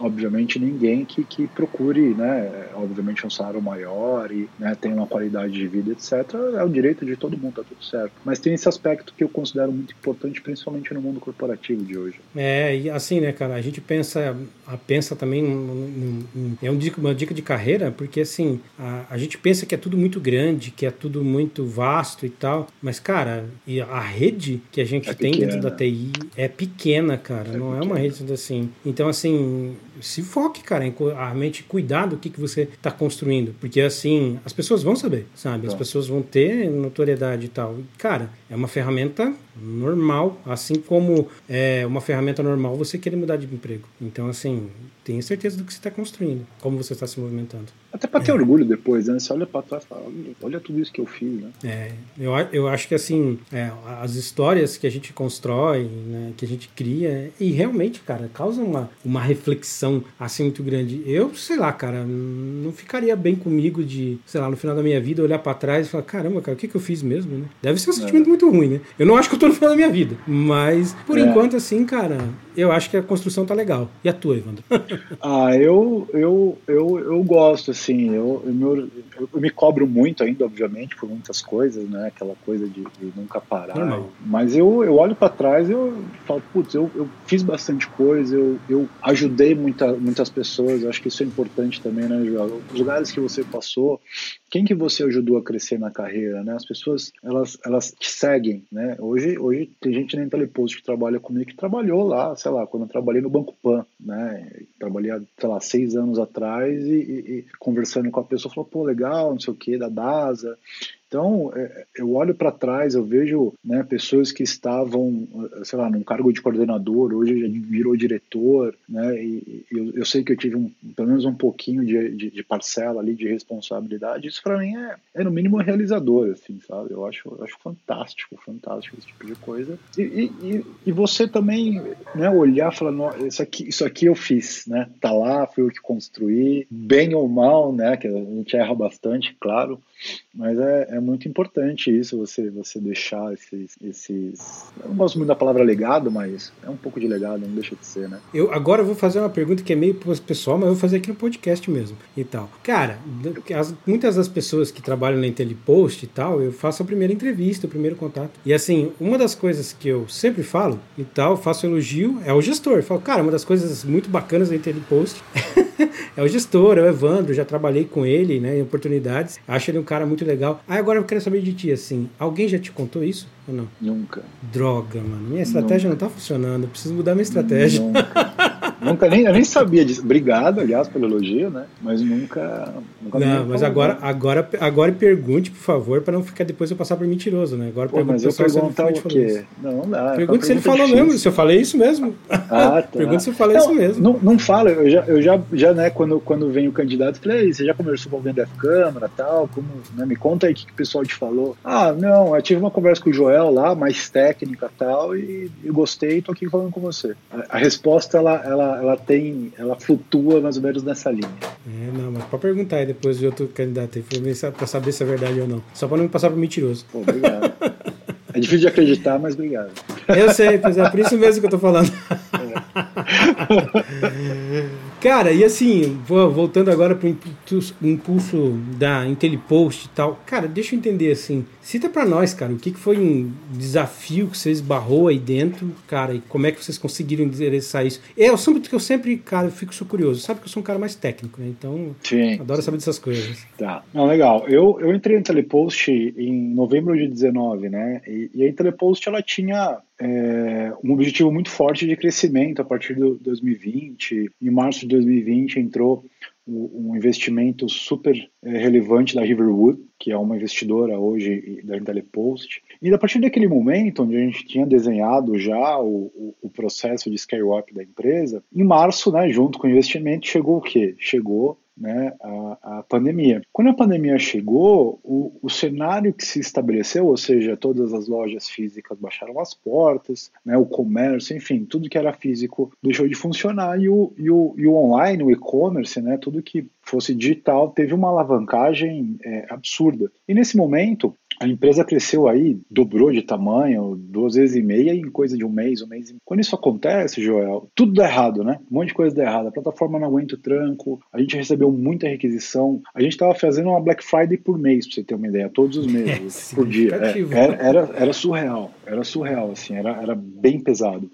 obviamente, ninguém que, que procure, né? Obviamente, um salário maior e né, tem uma qualidade de vida, etc. É o direito de todo mundo, tá tudo certo. Mas tem esse aspecto que eu considero muito importante, principalmente no mundo corporativo de hoje. É, e assim, né, cara, a gente pensa, pensa também, é uma dica de carreira, porque assim, a, a gente pensa que é tudo muito grande, que é tudo muito vasto e tal. Mas, cara, e a rede que a gente é tem pequena. dentro da TI é pequena, cara. É não pequena. é uma rede assim. Então, assim, se foque, cara, em realmente cuidar do que, que você está construindo. Porque, assim, as pessoas vão saber, sabe? As pessoas vão ter notoriedade e tal. Cara, é uma ferramenta normal, assim como é uma ferramenta normal você querer mudar de emprego. Então, assim, tenha certeza do que você está construindo, como você está se movimentando. Até para ter é. orgulho depois, né? Você olha para trás e fala, olha tudo isso que eu fiz, né? É, eu, eu acho que assim, é, as histórias que a gente constrói, né, que a gente cria, e realmente, cara, causa uma, uma reflexão assim muito grande. Eu, sei lá, cara, não ficaria bem comigo de, sei lá, no final da minha vida, olhar para trás e falar, caramba, cara, o que, que eu fiz mesmo, né? Deve ser um sentimento é. muito ruim, né? Eu não acho que eu tô no final da minha vida, mas por é. enquanto, assim, cara, eu acho que a construção tá legal. E a tua, Evandro? ah, eu, eu, eu, eu gosto, assim, eu, eu, meu, eu, me cobro muito ainda, obviamente, por muitas coisas, né? Aquela coisa de, de nunca parar. Normal. Mas eu, eu olho para trás e eu falo, putz, eu, eu fiz bastante coisa, eu, eu ajudei muita, muitas pessoas, acho que isso é importante também, né, João? Os lugares que você passou, quem que você ajudou a crescer na carreira, né? As pessoas, elas, elas te seguem, né? Hoje, hoje tem gente na Telepost que trabalha comigo que trabalhou lá, sei lá, quando eu trabalhei no Banco Pan, né? Trabalhei, sei lá, seis anos atrás e, e, e conversando com a pessoa, falou, pô, legal, não sei o que, da DASA. Então, é, eu olho para trás, eu vejo né, pessoas que estavam, sei lá, num cargo de coordenador, hoje já virou diretor, né, e eu, eu sei que eu tive um, pelo menos um pouquinho de, de, de parcela ali de responsabilidade. Isso para mim é, é, no mínimo realizador, assim, sabe? Eu acho, eu acho fantástico, fantástico esse tipo de coisa. E, e, e você também, né, olhar e falar, isso aqui, isso aqui eu fiz, né? Tá lá, fui eu que construí, bem ou mal, né? Que a gente erra bastante, claro, mas é, é muito importante isso, você, você deixar esses, esses. Eu não gosto muito da palavra legado, mas é um pouco de legado, não deixa de ser, né? Eu agora eu vou fazer uma pergunta que é meio pessoal, mas eu vou fazer aqui no podcast mesmo e tal. Cara, as, muitas das pessoas que trabalham na IntelliPost e tal, eu faço a primeira entrevista, o primeiro contato. E assim, uma das coisas que eu sempre falo e tal, faço elogio, é o gestor. Eu falo, cara, uma das coisas muito bacanas da IntelliPost é o gestor, é o Evandro, já trabalhei com ele, né, em oportunidades. Acho ele um cara muito legal. Aí agora eu quero saber de ti, assim, alguém já te contou isso ou não? Nunca. Droga, mano. Minha estratégia Nunca. não tá funcionando. Eu preciso mudar minha estratégia. Nunca. nunca nem, eu nem sabia disso. Obrigado, aliás, pelo elogio, né? Mas nunca. nunca não, mas agora, agora, agora pergunte, por favor, para não ficar depois eu passar por mentiroso, né? Agora Pô, mas eu perguntar o quê? Não, não dá. Pergunte se ele falou difícil. mesmo, se eu falei isso mesmo. Ah, tá. pergunte se eu falei não, isso mesmo. Não, não fala, eu já, eu já, já né, quando, quando vem o candidato, falei, você já conversou com alguém da Câmara tal? Como, né, me conta aí o que, que o pessoal te falou. Ah, não, eu tive uma conversa com o Joel lá, mais técnica tal, e eu gostei, tô aqui falando com você. A, a resposta, ela, ela, ela tem ela flutua mais ou menos nessa linha. É, não, mas pode perguntar aí depois de outro candidato aí, pra saber se é verdade ou não. Só pra não me passar por mentiroso. Pô, obrigado. é difícil de acreditar, mas obrigado. Eu sei, pois é por isso mesmo que eu tô falando. É. Cara, e assim, voltando agora para o impulso da IntelliPost e tal, cara, deixa eu entender assim, cita para nós, cara, o que, foi um desafio que você esbarrou aí dentro, cara, e como é que vocês conseguiram endereçar isso? É, eu sempre que eu sempre, cara, eu fico curioso, sabe que eu sou um cara mais técnico, né? Então, sim, adoro saber dessas coisas. Tá, não, legal. Eu, eu entrei em IntelliPost em novembro de 19, né? E, e a IntelliPost ela tinha é, um objetivo muito forte de crescimento a partir de 2020. Em março de 2020 entrou um investimento super é, relevante da Riverwood, que é uma investidora hoje da IntelliPost. E a partir daquele momento, onde a gente tinha desenhado já o, o, o processo de scale-up da empresa, em março, né, junto com o investimento, chegou o quê? Chegou né, a, a, pandemia. Quando a pandemia chegou, o, o, cenário que se estabeleceu, ou seja, todas as lojas físicas baixaram as portas, né, o comércio, enfim, tudo que era físico deixou de funcionar e o, e o, e o online, o e-commerce, né, tudo que fosse digital, teve uma alavancagem é, absurda. E nesse momento, a empresa cresceu aí, dobrou de tamanho, duas vezes e meia em coisa de um mês, um mês. Quando isso acontece, Joel, tudo dá errado, né? Um monte de coisa dá errado. A plataforma não aguenta o tranco, a gente recebeu muita requisição. A gente estava fazendo uma Black Friday por mês, pra você ter uma ideia, todos os meses, é, por dia. É, era, era, era, surreal, era surreal, assim, era, era bem pesado.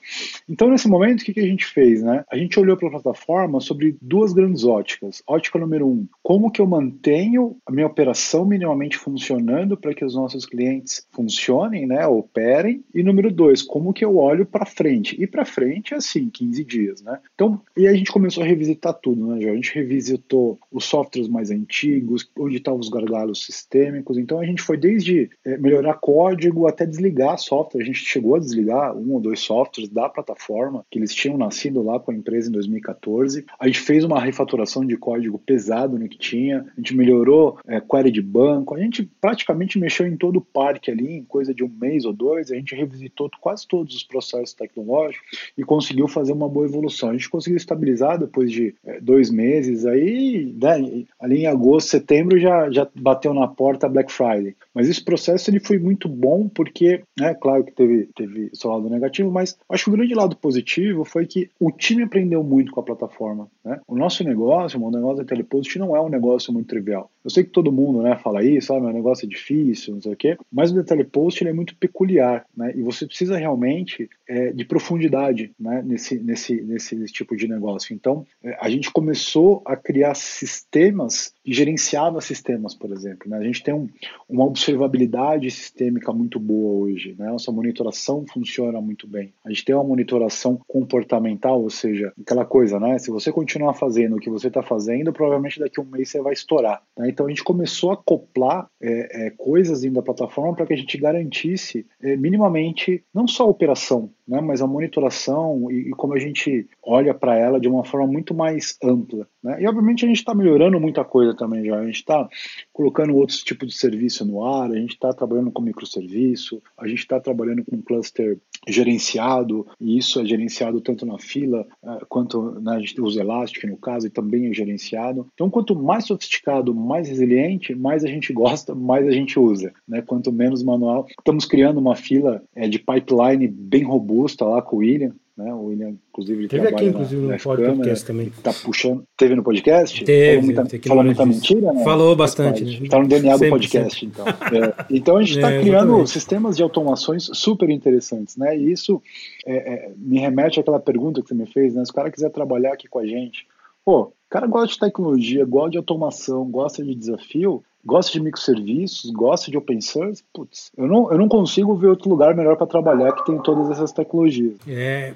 Então, nesse momento, o que, que a gente fez, né? A gente olhou para a plataforma sobre duas grandes óticas. Ótica número um, como que eu mantenho a minha operação minimamente funcionando para que os nossos clientes funcionem, né, operem. E número dois, como que eu olho para frente? E para frente é assim, 15 dias, né? Então, e a gente começou a revisitar tudo, né, A gente revisitou os softwares mais antigos, onde estavam os gargalos sistêmicos. Então, a gente foi desde é, melhorar código até desligar software. A gente chegou a desligar um ou dois softwares da plataforma que eles tinham nascido lá com a empresa em 2014. A gente fez uma refatoração de código pesado no que tinha, a gente melhorou é, query de banco, a gente praticamente mexeu em todo o parque ali, em coisa de um mês ou dois, a gente revisitou quase todos os processos tecnológicos e conseguiu fazer uma boa evolução. A gente conseguiu estabilizar depois de é, dois meses, aí né, ali em agosto, setembro já, já bateu na porta Black Friday. Mas esse processo ele foi muito bom porque, né, claro que teve, teve seu lado negativo, mas acho que o grande lado positivo foi que o time aprendeu muito com a plataforma. Né? O nosso negócio, o negócio da Telepost não é um negócio muito trivial. Eu sei que todo mundo né, fala isso, ah, meu negócio é difícil, não sei o quê, mas o Detalhe Post ele é muito peculiar, né? E você precisa realmente é, de profundidade né, nesse, nesse, nesse tipo de negócio. Então, é, a gente começou a criar sistemas e gerenciava sistemas, por exemplo. Né? A gente tem um, uma observabilidade sistêmica muito boa hoje. Né? Nossa monitoração funciona muito bem. A gente tem uma monitoração comportamental, ou seja, aquela coisa, né? Se você continuar fazendo o que você está fazendo, provavelmente daqui a um mês você vai estourar. Né? Então a gente começou a acoplar é, é, coisas dentro da plataforma para que a gente garantisse é, minimamente não só a operação, né, mas a monitoração e, e como a gente olha para ela de uma forma muito mais ampla. Né? E obviamente a gente está melhorando muita coisa também já. A gente está colocando outros tipos de serviço no ar, a gente está trabalhando com microserviço, a gente está trabalhando com cluster gerenciado, e isso é gerenciado tanto na fila uh, quanto na, gente usa Elastic no caso, e também é gerenciado. Então, quanto mais sofisticado, mais resiliente, mais a gente gosta, mais a gente usa. Né? Quanto menos manual. Estamos criando uma fila é, de pipeline bem robusta lá com o William, né? O William, inclusive, teve aqui, inclusive, no podcast também. Tá puxando. Teve no podcast? Teve. Falou muita, falou muita mentira, né? Falou bastante. Né? Tá no DNA sempre, do podcast, sempre. então. É, então a gente está é, criando exatamente. sistemas de automações super interessantes, né? E isso é, é, me remete àquela pergunta que você me fez, né? Se o cara quiser trabalhar aqui com a gente, pô, o cara gosta de tecnologia, gosta de automação, gosta de desafio, gosta de microserviços, gosta de open source, putz, eu não, eu não consigo ver outro lugar melhor para trabalhar que tem todas essas tecnologias. É,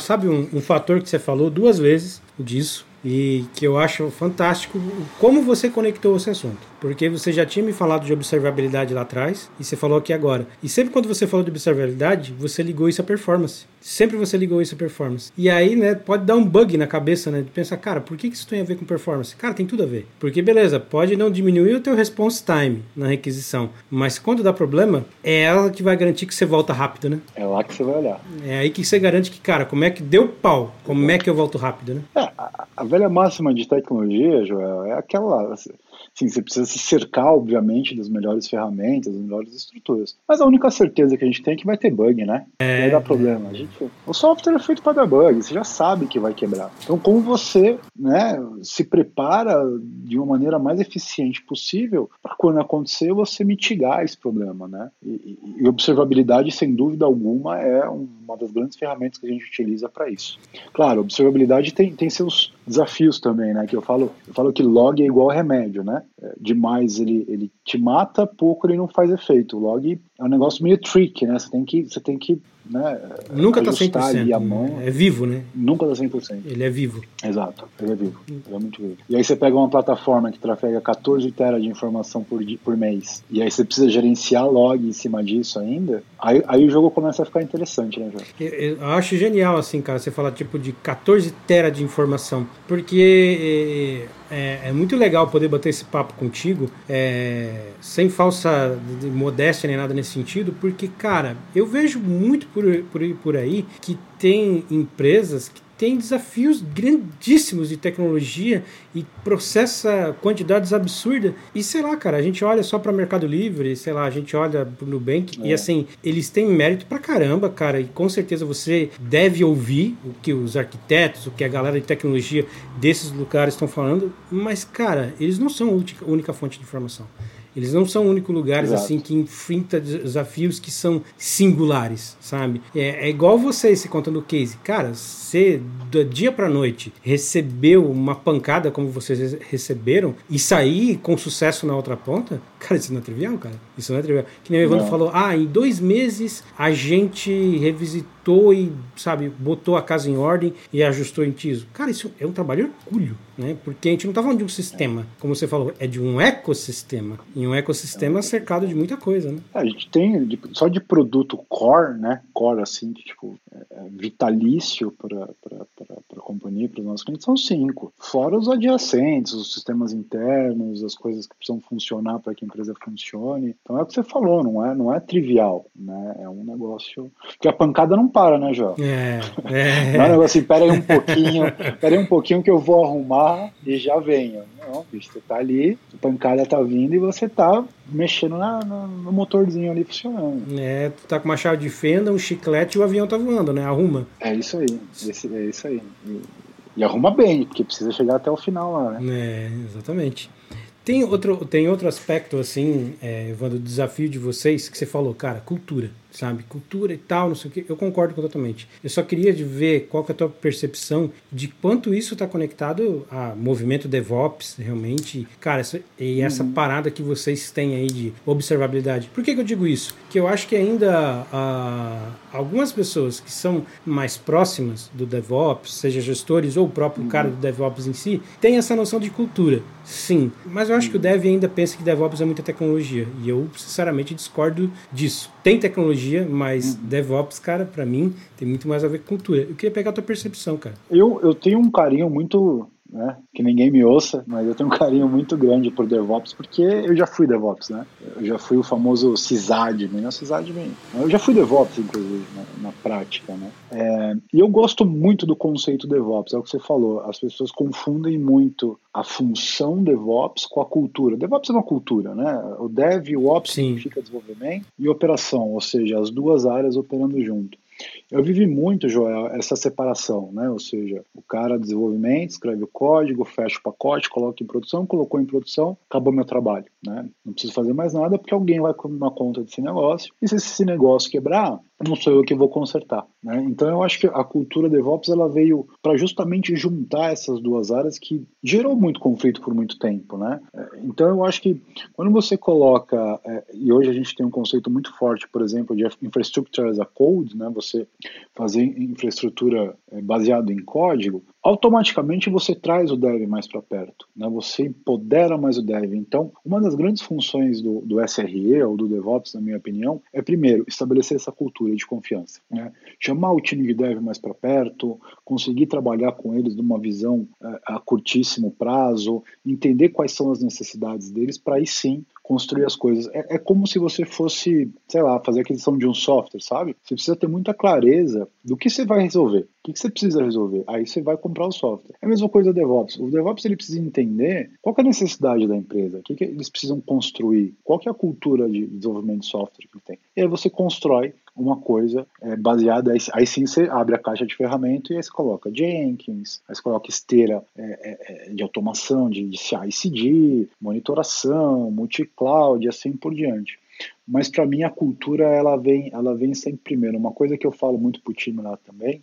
sabe um, um fator que você falou duas vezes disso e que eu acho fantástico como você conectou esse assunto. Porque você já tinha me falado de observabilidade lá atrás e você falou aqui agora. E sempre quando você falou de observabilidade, você ligou isso à performance. Sempre você ligou isso à performance. E aí, né, pode dar um bug na cabeça, né, de pensar, cara, por que isso tem a ver com performance? Cara, tem tudo a ver. Porque, beleza, pode não diminuir o teu response time na requisição, mas quando dá problema, é ela que vai garantir que você volta rápido, né? É lá que você vai olhar. É aí que você garante que, cara, como é que deu pau? Como é que eu volto rápido, né? É, a, a velha máxima de tecnologia, Joel, é aquela Sim, você precisa se cercar, obviamente, das melhores ferramentas, das melhores estruturas. Mas a única certeza que a gente tem é que vai ter bug, né? É, vai dar problema. A gente, o software é feito para dar bug, você já sabe que vai quebrar. Então, como você né, se prepara de uma maneira mais eficiente possível para quando acontecer você mitigar esse problema, né? E, e observabilidade, sem dúvida alguma, é uma das grandes ferramentas que a gente utiliza para isso. Claro, observabilidade tem, tem seus desafios também, né? Que eu falo, eu falo que log é igual remédio, né? É, demais ele, ele te mata, pouco ele não faz efeito. Log é um negócio meio trick, né? Você tem que, você tem que né, Nunca está 100%. A mão, é vivo, né? Nunca está 100%. Ele é vivo. Exato, ele é vivo. Ele é muito vivo. E aí você pega uma plataforma que trafega 14 teras de informação por, por mês, e aí você precisa gerenciar log em cima disso ainda, aí, aí o jogo começa a ficar interessante, né, João? Eu, eu acho genial, assim, cara, você falar tipo de 14 teras de informação, porque é, é, muito legal poder bater esse papo contigo, é, sem falsa modéstia nem nada nesse sentido, porque, cara, eu vejo muito por, por, por aí que tem empresas que tem desafios grandíssimos de tecnologia e processa quantidades absurdas. E sei lá, cara, a gente olha só para Mercado Livre, sei lá, a gente olha pro Nubank é. e assim, eles têm mérito pra caramba, cara, e com certeza você deve ouvir o que os arquitetos, o que a galera de tecnologia desses lugares estão falando, mas cara, eles não são a única fonte de informação. Eles não são o único lugares Exato. assim que enfrenta desafios que são singulares, sabe? É, é igual você se contando o case. Cara, você do dia para noite recebeu uma pancada como vocês receberam e sair com sucesso na outra ponta, cara, isso não é trivial, cara. Isso não é trivial. Que nem o Evandro falou, ah, em dois meses a gente revisitou sentou e, sabe, botou a casa em ordem e ajustou em TISO. Cara, isso é um trabalho hercúleo, né? Porque a gente não está falando de um sistema, como você falou, é de um ecossistema. E um ecossistema é cercado de muita coisa, né? A gente tem, só de produto core, né? Core, assim, que, tipo, é vitalício para a companhia, para os nossos clientes, são cinco. Fora os adjacentes, os sistemas internos, as coisas que precisam funcionar para que a empresa funcione. Então é o que você falou, não é, não é trivial, né? É um negócio que a pancada não para, né, João? É, é. Não é um negócio assim, pera aí um pouquinho, pera aí um pouquinho que eu vou arrumar e já venho. Não, bicho, você tá ali, a pancada tá vindo e você tá mexendo na, na, no motorzinho ali funcionando. É, tu tá com uma chave de fenda, um chiclete e o avião tá voando, né? Arruma. É isso aí, esse, é isso aí. E, e arruma bem, porque precisa chegar até o final lá, né? É, exatamente. Tem outro, tem outro aspecto, assim, é, Evandro, do desafio de vocês, que você falou, cara, cultura sabe? Cultura e tal, não sei o que. Eu concordo totalmente. Eu só queria de ver qual que é a tua percepção de quanto isso está conectado a movimento DevOps, realmente. Cara, essa, e essa uhum. parada que vocês têm aí de observabilidade. Por que, que eu digo isso? Que eu acho que ainda ah, algumas pessoas que são mais próximas do DevOps, seja gestores ou o próprio uhum. cara do DevOps em si, tem essa noção de cultura. Sim, mas eu acho que o Dev ainda pensa que DevOps é muita tecnologia. E eu, sinceramente, discordo disso. Tem tecnologia tecnologia, mas uhum. DevOps, cara, para mim tem muito mais a ver com cultura. Eu queria pegar a tua percepção, cara. Eu, eu tenho um carinho muito né? Que ninguém me ouça, mas eu tenho um carinho muito grande por DevOps, porque eu já fui DevOps, né? Eu já fui o famoso sysadmin, não sysadmin. Eu já fui DevOps, inclusive, na, na prática, né? É, e eu gosto muito do conceito DevOps, é o que você falou. As pessoas confundem muito a função DevOps com a cultura. DevOps é uma cultura, né? O Dev e o Ops Sim. significa desenvolvimento e operação, ou seja, as duas áreas operando junto. Eu vivi muito, Joel, essa separação, né? Ou seja, o cara desenvolvimento, escreve o código, fecha o pacote, coloca em produção, colocou em produção, acabou meu trabalho, né? Não preciso fazer mais nada porque alguém vai tomar conta desse negócio. E se esse negócio quebrar, não sou eu que vou consertar, né? Então eu acho que a cultura DevOps ela veio para justamente juntar essas duas áreas que gerou muito conflito por muito tempo, né? Então eu acho que quando você coloca é, e hoje a gente tem um conceito muito forte, por exemplo, de infrastructure as a code, né? Você fazer infraestrutura é, baseada em código, automaticamente você traz o dev mais para perto, né? você empodera mais o dev. Então, uma das grandes funções do, do SRE ou do DevOps, na minha opinião, é primeiro estabelecer essa cultura de confiança, né? chamar o time de dev mais para perto, conseguir trabalhar com eles numa visão é, a curtíssimo prazo, entender quais são as necessidades deles para aí sim construir as coisas. É, é, como se você fosse, sei lá, fazer a aquisição de um software, sabe? Você precisa ter muita clareza do que você vai resolver, o que, você precisa resolver. Aí você vai comprar o software. É a mesma coisa do DevOps. O DevOps ele precisa entender qual é a necessidade da empresa, o que, que eles precisam construir, qual é a cultura de desenvolvimento de software que tem. E aí você constrói uma coisa é, baseada, aí, aí, sim você abre a caixa de ferramenta e aí você coloca Jenkins, aí você coloca esteira é, é, é de automação, de, de CI/CD, monitoração, multi-cloud e assim por diante. Mas para mim a cultura ela vem, ela vem sempre primeiro. Uma coisa que eu falo muito para o time lá também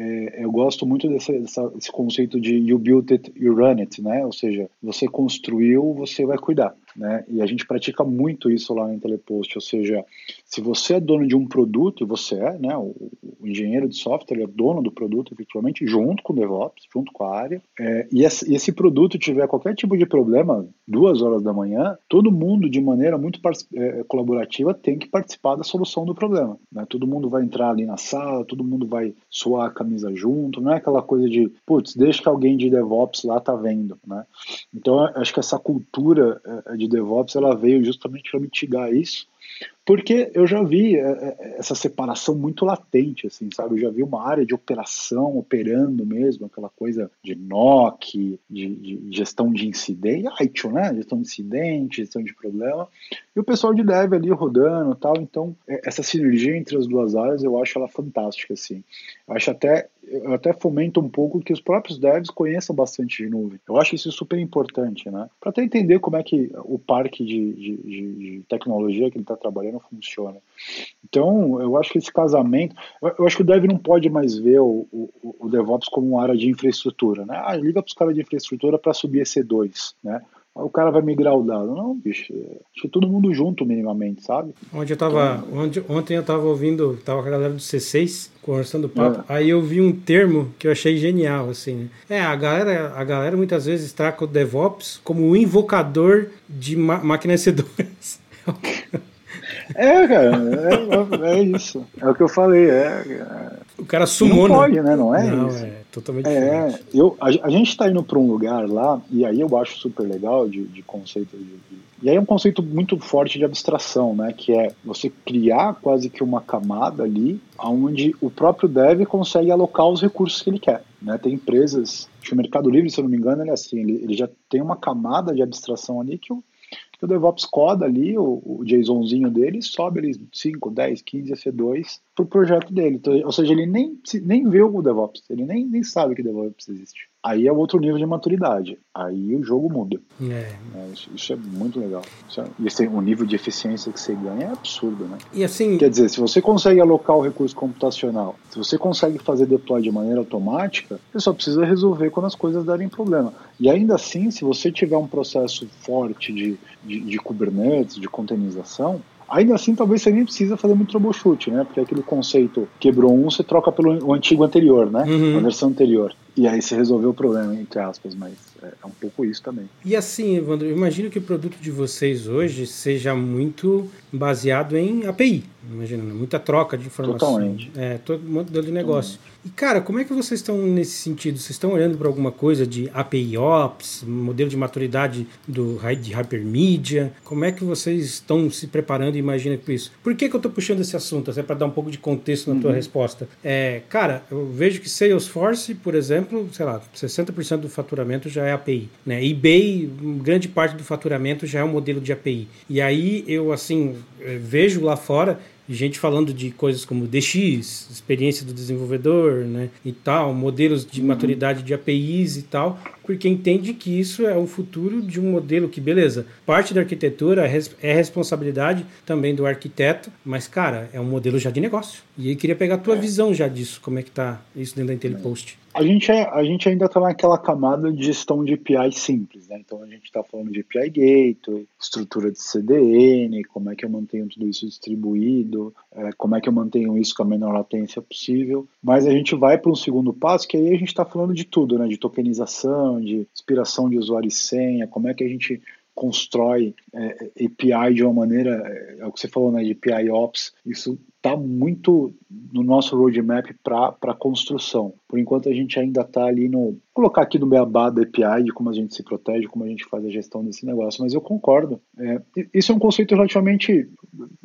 é, eu gosto muito desse, conceito de you build it, you run it, né? Ou seja, você construiu, você vai cuidar, né? E a gente pratica muito isso lá no Telepost, ou seja, se você é dono de um produto, e você é, né? O, o engenheiro de software é dono do produto, efetivamente, junto com o DevOps, junto com a área, é, e, esse, e esse produto tiver qualquer tipo de problema, duas horas da manhã, todo mundo, de maneira muito é, colaborativa, tem que participar da solução do problema, né? Todo mundo vai entrar ali na sala, todo mundo vai suar a junto, não é aquela coisa de, putz, deixa que alguém de DevOps lá tá vendo, né? Então, acho que essa cultura é, de DevOps, ela veio justamente para mitigar isso, porque eu já vi é, é, essa separação muito latente, assim, sabe? Eu já vi uma área de operação operando mesmo, aquela coisa de NOC, de, de gestão de incidente, ITIL, né? Gestão de incidente, gestão de problema, e o pessoal de dev ali rodando tal. Então, é, essa sinergia entre as duas áreas eu acho ela fantástica, assim. Eu acho até, eu até fomento um pouco que os próprios devs conheçam bastante de nuvem. Eu acho isso super importante, né? Para até entender como é que o parque de, de, de tecnologia que ele está trabalhando funciona. Então, eu acho que esse casamento, eu acho que o dev não pode mais ver o, o, o DevOps como uma área de infraestrutura, né? Ah, liga para os caras de infraestrutura para subir EC2, né? O cara vai migrar o dado. Não, bicho. Acho que todo mundo junto, minimamente, sabe? Onde eu tava, então, onde, ontem eu tava ouvindo, tava com a galera do C6 conversando papo, é. aí eu vi um termo que eu achei genial, assim. Né? É, a galera, a galera muitas vezes traca o DevOps como o invocador de máquinas C2. É, cara, é, é, isso. É o que eu falei. É, é. o cara sumou. Não pode, né? Não é não, isso. É totalmente é, diferente. Eu, a, a gente está indo para um lugar lá, e aí eu acho super legal de, de conceito de, de, e aí é um conceito muito forte de abstração, né? Que é você criar quase que uma camada ali, onde o próprio dev consegue alocar os recursos que ele quer. Né? Tem empresas, acho que o Mercado Livre, se eu não me engano, ele é assim, ele, ele já tem uma camada de abstração ali que o que o DevOps coda ali, o, o JSONzinho dele, sobe ali 5, 10, 15 EC2 para o projeto dele. Então, ou seja, ele nem, nem vê o DevOps, ele nem, nem sabe que DevOps existe. Aí é outro nível de maturidade. Aí o jogo muda. É. É, isso, isso, é muito legal. Isso é, e o nível de eficiência que você ganha é absurdo, né? E assim. Quer dizer, se você consegue alocar o recurso computacional, se você consegue fazer deploy de maneira automática, você só precisa resolver quando as coisas derem problema. E ainda assim, se você tiver um processo forte de, de, de Kubernetes, de containerização, Ainda assim, talvez você nem precisa fazer muito troubleshoot, né? Porque aquele conceito quebrou um, você troca pelo antigo anterior, né? Uhum. A versão anterior. E aí você resolveu o problema, entre aspas, mas é, é, um pouco isso também. E assim, Evandro, eu imagino que o produto de vocês hoje seja muito baseado em API. Imagina, né? muita troca de informação. Totalmente. É, todo modelo de negócio. Totalmente. E, cara, como é que vocês estão nesse sentido? Vocês estão olhando para alguma coisa de API Ops, modelo de maturidade do, de Hypermedia? Como é que vocês estão se preparando e imaginam com isso? Por que, que eu estou puxando esse assunto? É para dar um pouco de contexto na uhum. tua resposta. É, cara, eu vejo que Salesforce, por exemplo, sei lá, 60% do faturamento já é API. Né? eBay, grande parte do faturamento já é um modelo de API. E aí eu, assim, eh, vejo lá fora gente falando de coisas como DX, experiência do desenvolvedor, né, e tal, modelos de uhum. maturidade de APIs e tal, porque entende que isso é o futuro de um modelo que, beleza, parte da arquitetura é, é responsabilidade também do arquiteto, mas, cara, é um modelo já de negócio. E eu queria pegar a tua é. visão já disso, como é que tá isso dentro da IntelliPost. A gente, é, a gente ainda está naquela camada de gestão de API simples, né? Então a gente está falando de API Gateway, estrutura de CDN, como é que eu mantenho tudo isso distribuído, é, como é que eu mantenho isso com a menor latência possível. Mas a gente vai para um segundo passo, que aí a gente está falando de tudo, né? De tokenização, de inspiração de usuário e senha, como é que a gente constrói é, API de uma maneira, é, é, o que você falou, né, de API Ops, isso está muito no nosso roadmap para construção. Por enquanto a gente ainda está ali no. Colocar aqui no beabá da API, de como a gente se protege, como a gente faz a gestão desse negócio, mas eu concordo. É, isso é um conceito relativamente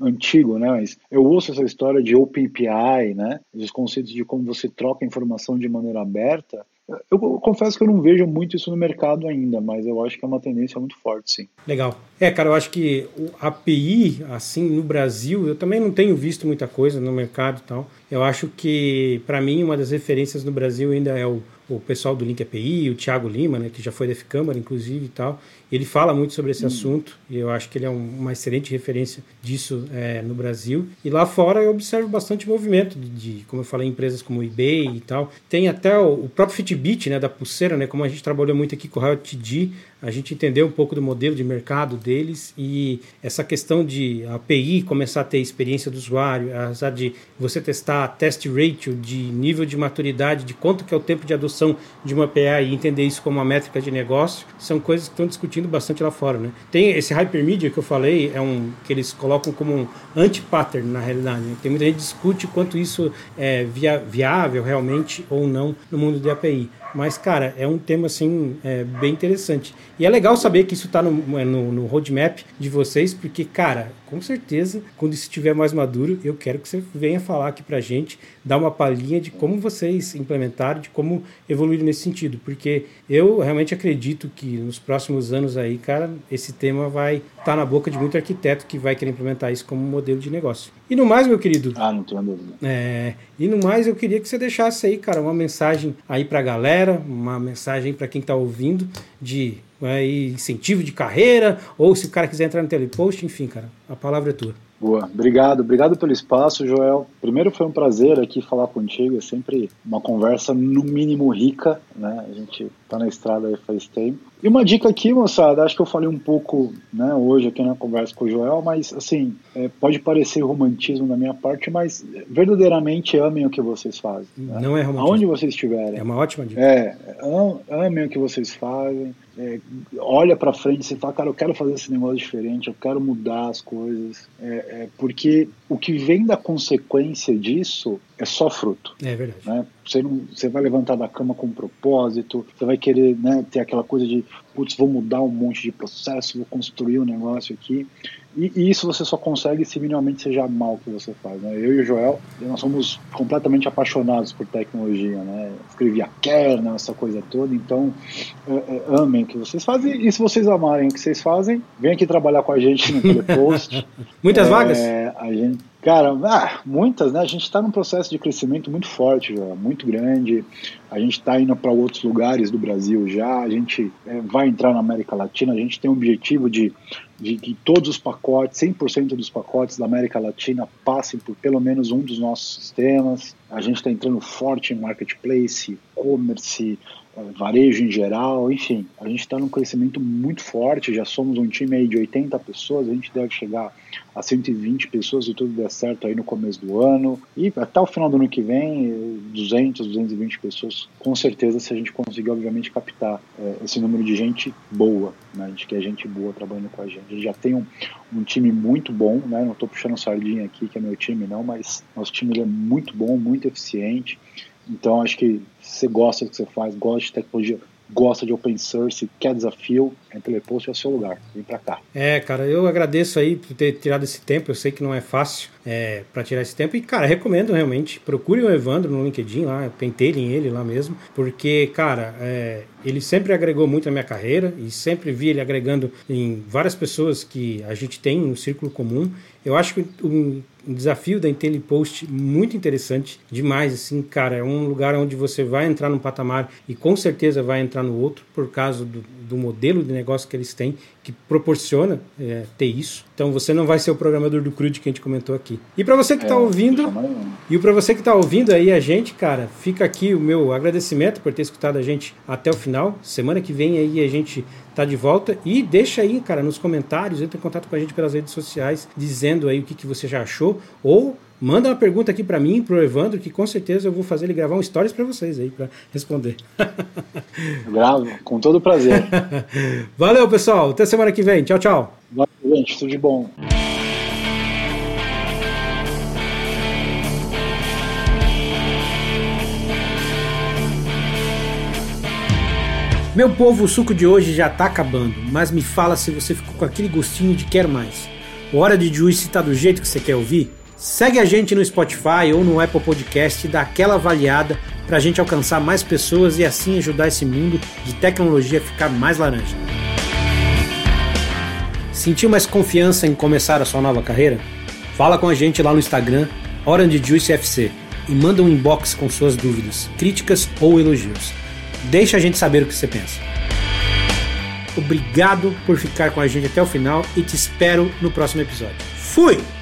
antigo, né? Mas eu ouço essa história de Open API, né? Os conceitos de como você troca informação de maneira aberta. Eu confesso que eu não vejo muito isso no mercado ainda, mas eu acho que é uma tendência muito forte, sim. Legal. É, cara, eu acho que o API, assim, no Brasil, eu também não tenho visto muita coisa no mercado e tal. Eu acho que, para mim, uma das referências no Brasil ainda é o o pessoal do Link API, o Thiago Lima, né, que já foi da F-Câmara, inclusive, e tal. Ele fala muito sobre esse hum. assunto e eu acho que ele é um, uma excelente referência disso é, no Brasil. E lá fora eu observo bastante movimento de, de, como eu falei, empresas como o eBay e tal. Tem até o, o próprio Fitbit, né, da pulseira, né, como a gente trabalhou muito aqui com o Riot TD, a gente entendeu um pouco do modelo de mercado deles e essa questão de API começar a ter experiência do usuário, apesar de você testar test ratio de nível de maturidade, de quanto que é o tempo de adoção de uma API e entender isso como uma métrica de negócio, são coisas que estão discutindo bastante lá fora, né? Tem esse hypermedia que eu falei, é um que eles colocam como um anti-pattern na realidade. Né? Tem muita gente que discute quanto isso é via, viável realmente ou não no mundo de API. Mas, cara, é um tema, assim, é, bem interessante. E é legal saber que isso está no, no, no, roadmap de vocês, porque, cara, com certeza, quando isso estiver mais maduro, eu quero que você venha falar aqui pra gente, dar uma palhinha de como vocês implementaram, de como evoluir nesse sentido. Porque eu realmente acredito que nos próximos anos aí, cara, esse tema vai estar tá na boca de muito arquiteto que vai querer implementar isso como modelo de negócio. E no mais, meu querido. Ah, não tenho dúvida. É, e no mais, eu queria que você deixasse aí, cara, uma mensagem aí pra galera, uma mensagem para quem tá ouvindo de é, incentivo de carreira, ou se o cara quiser entrar no telepost, enfim, cara, a palavra é tua. Boa, obrigado, obrigado pelo espaço, Joel. Primeiro foi um prazer aqui falar contigo, é sempre uma conversa no mínimo rica, né? A gente tá na estrada aí faz tempo. E uma dica aqui, moçada, acho que eu falei um pouco né, hoje aqui na conversa com o Joel, mas assim, é, pode parecer romantismo da minha parte, mas verdadeiramente amem o que vocês fazem. Né? Não é romantismo. Aonde vocês estiverem. É uma ótima dica. É, amem o que vocês fazem. É, olha para frente e fala, cara, eu quero fazer esse negócio diferente, eu quero mudar as coisas, é, é, porque o que vem da consequência disso é só fruto. É verdade. Né? Você, não, você vai levantar da cama com um propósito, você vai querer né, ter aquela coisa de, putz, vou mudar um monte de processo, vou construir um negócio aqui. E, e, isso você só consegue se minimamente seja mal o que você faz. Né? Eu e o Joel, nós somos completamente apaixonados por tecnologia. Né? Escrevi a kernel, essa coisa toda. Então, é, é, amem o que vocês fazem. E se vocês amarem o que vocês fazem, vem aqui trabalhar com a gente no Telepost. Muitas é, vagas? A gente, Cara, ah, muitas, né? A gente está num processo de crescimento muito forte, já, muito grande. A gente está indo para outros lugares do Brasil já. A gente é, vai entrar na América Latina. A gente tem o objetivo de, de que todos os pacotes, 100% dos pacotes da América Latina passem por pelo menos um dos nossos sistemas. A gente está entrando forte em marketplace, e-commerce, varejo em geral, enfim, a gente está num crescimento muito forte, já somos um time aí de 80 pessoas, a gente deve chegar a 120 pessoas se tudo der certo aí no começo do ano, e até o final do ano que vem, 200, 220 pessoas, com certeza se a gente conseguir, obviamente, captar é, esse número de gente boa, né, de que é gente boa trabalhando com a gente. A gente já tem um, um time muito bom, né, não estou puxando sardinha aqui, que é meu time não, mas nosso time é muito bom, muito eficiente, então acho que você gosta do que você faz, gosta de tecnologia, gosta de open source, quer desafio, a Telepost é o seu lugar. Vem para cá. É, cara, eu agradeço aí por ter tirado esse tempo. Eu sei que não é fácil é, para tirar esse tempo. E, cara, recomendo realmente. Procure o Evandro no LinkedIn lá, pentelhem ele lá mesmo. Porque, cara, é, ele sempre agregou muito na minha carreira e sempre vi ele agregando em várias pessoas que a gente tem no círculo comum. Eu acho que um, um desafio da IntelliPost muito interessante, demais, assim, cara, é um lugar onde você vai entrar num patamar e com certeza vai entrar no outro por causa do, do modelo de negócio que eles têm que proporciona é, ter isso. Então você não vai ser o programador do CRUD que a gente comentou aqui. E para você que está é, ouvindo, e para você que está ouvindo aí a gente, cara, fica aqui o meu agradecimento por ter escutado a gente até o final. Semana que vem aí a gente tá de volta e deixa aí, cara, nos comentários, entre em contato com a gente pelas redes sociais, dizendo aí o que, que você já achou ou Manda uma pergunta aqui para mim, pro Evandro, que com certeza eu vou fazer ele gravar um stories para vocês aí para responder. Gravo, com todo prazer. Valeu, pessoal. Até semana que vem. Tchau, tchau. Valeu, gente. Tudo de bom. Meu povo, o suco de hoje já tá acabando, mas me fala se você ficou com aquele gostinho de quer mais. O Hora de Juice tá do jeito que você quer ouvir? Segue a gente no Spotify ou no Apple Podcast e dá aquela avaliada para a gente alcançar mais pessoas e assim ajudar esse mundo de tecnologia a ficar mais laranja. Sentiu mais confiança em começar a sua nova carreira? Fala com a gente lá no Instagram, OrangeJuiceFC, e manda um inbox com suas dúvidas, críticas ou elogios. Deixa a gente saber o que você pensa. Obrigado por ficar com a gente até o final e te espero no próximo episódio. Fui!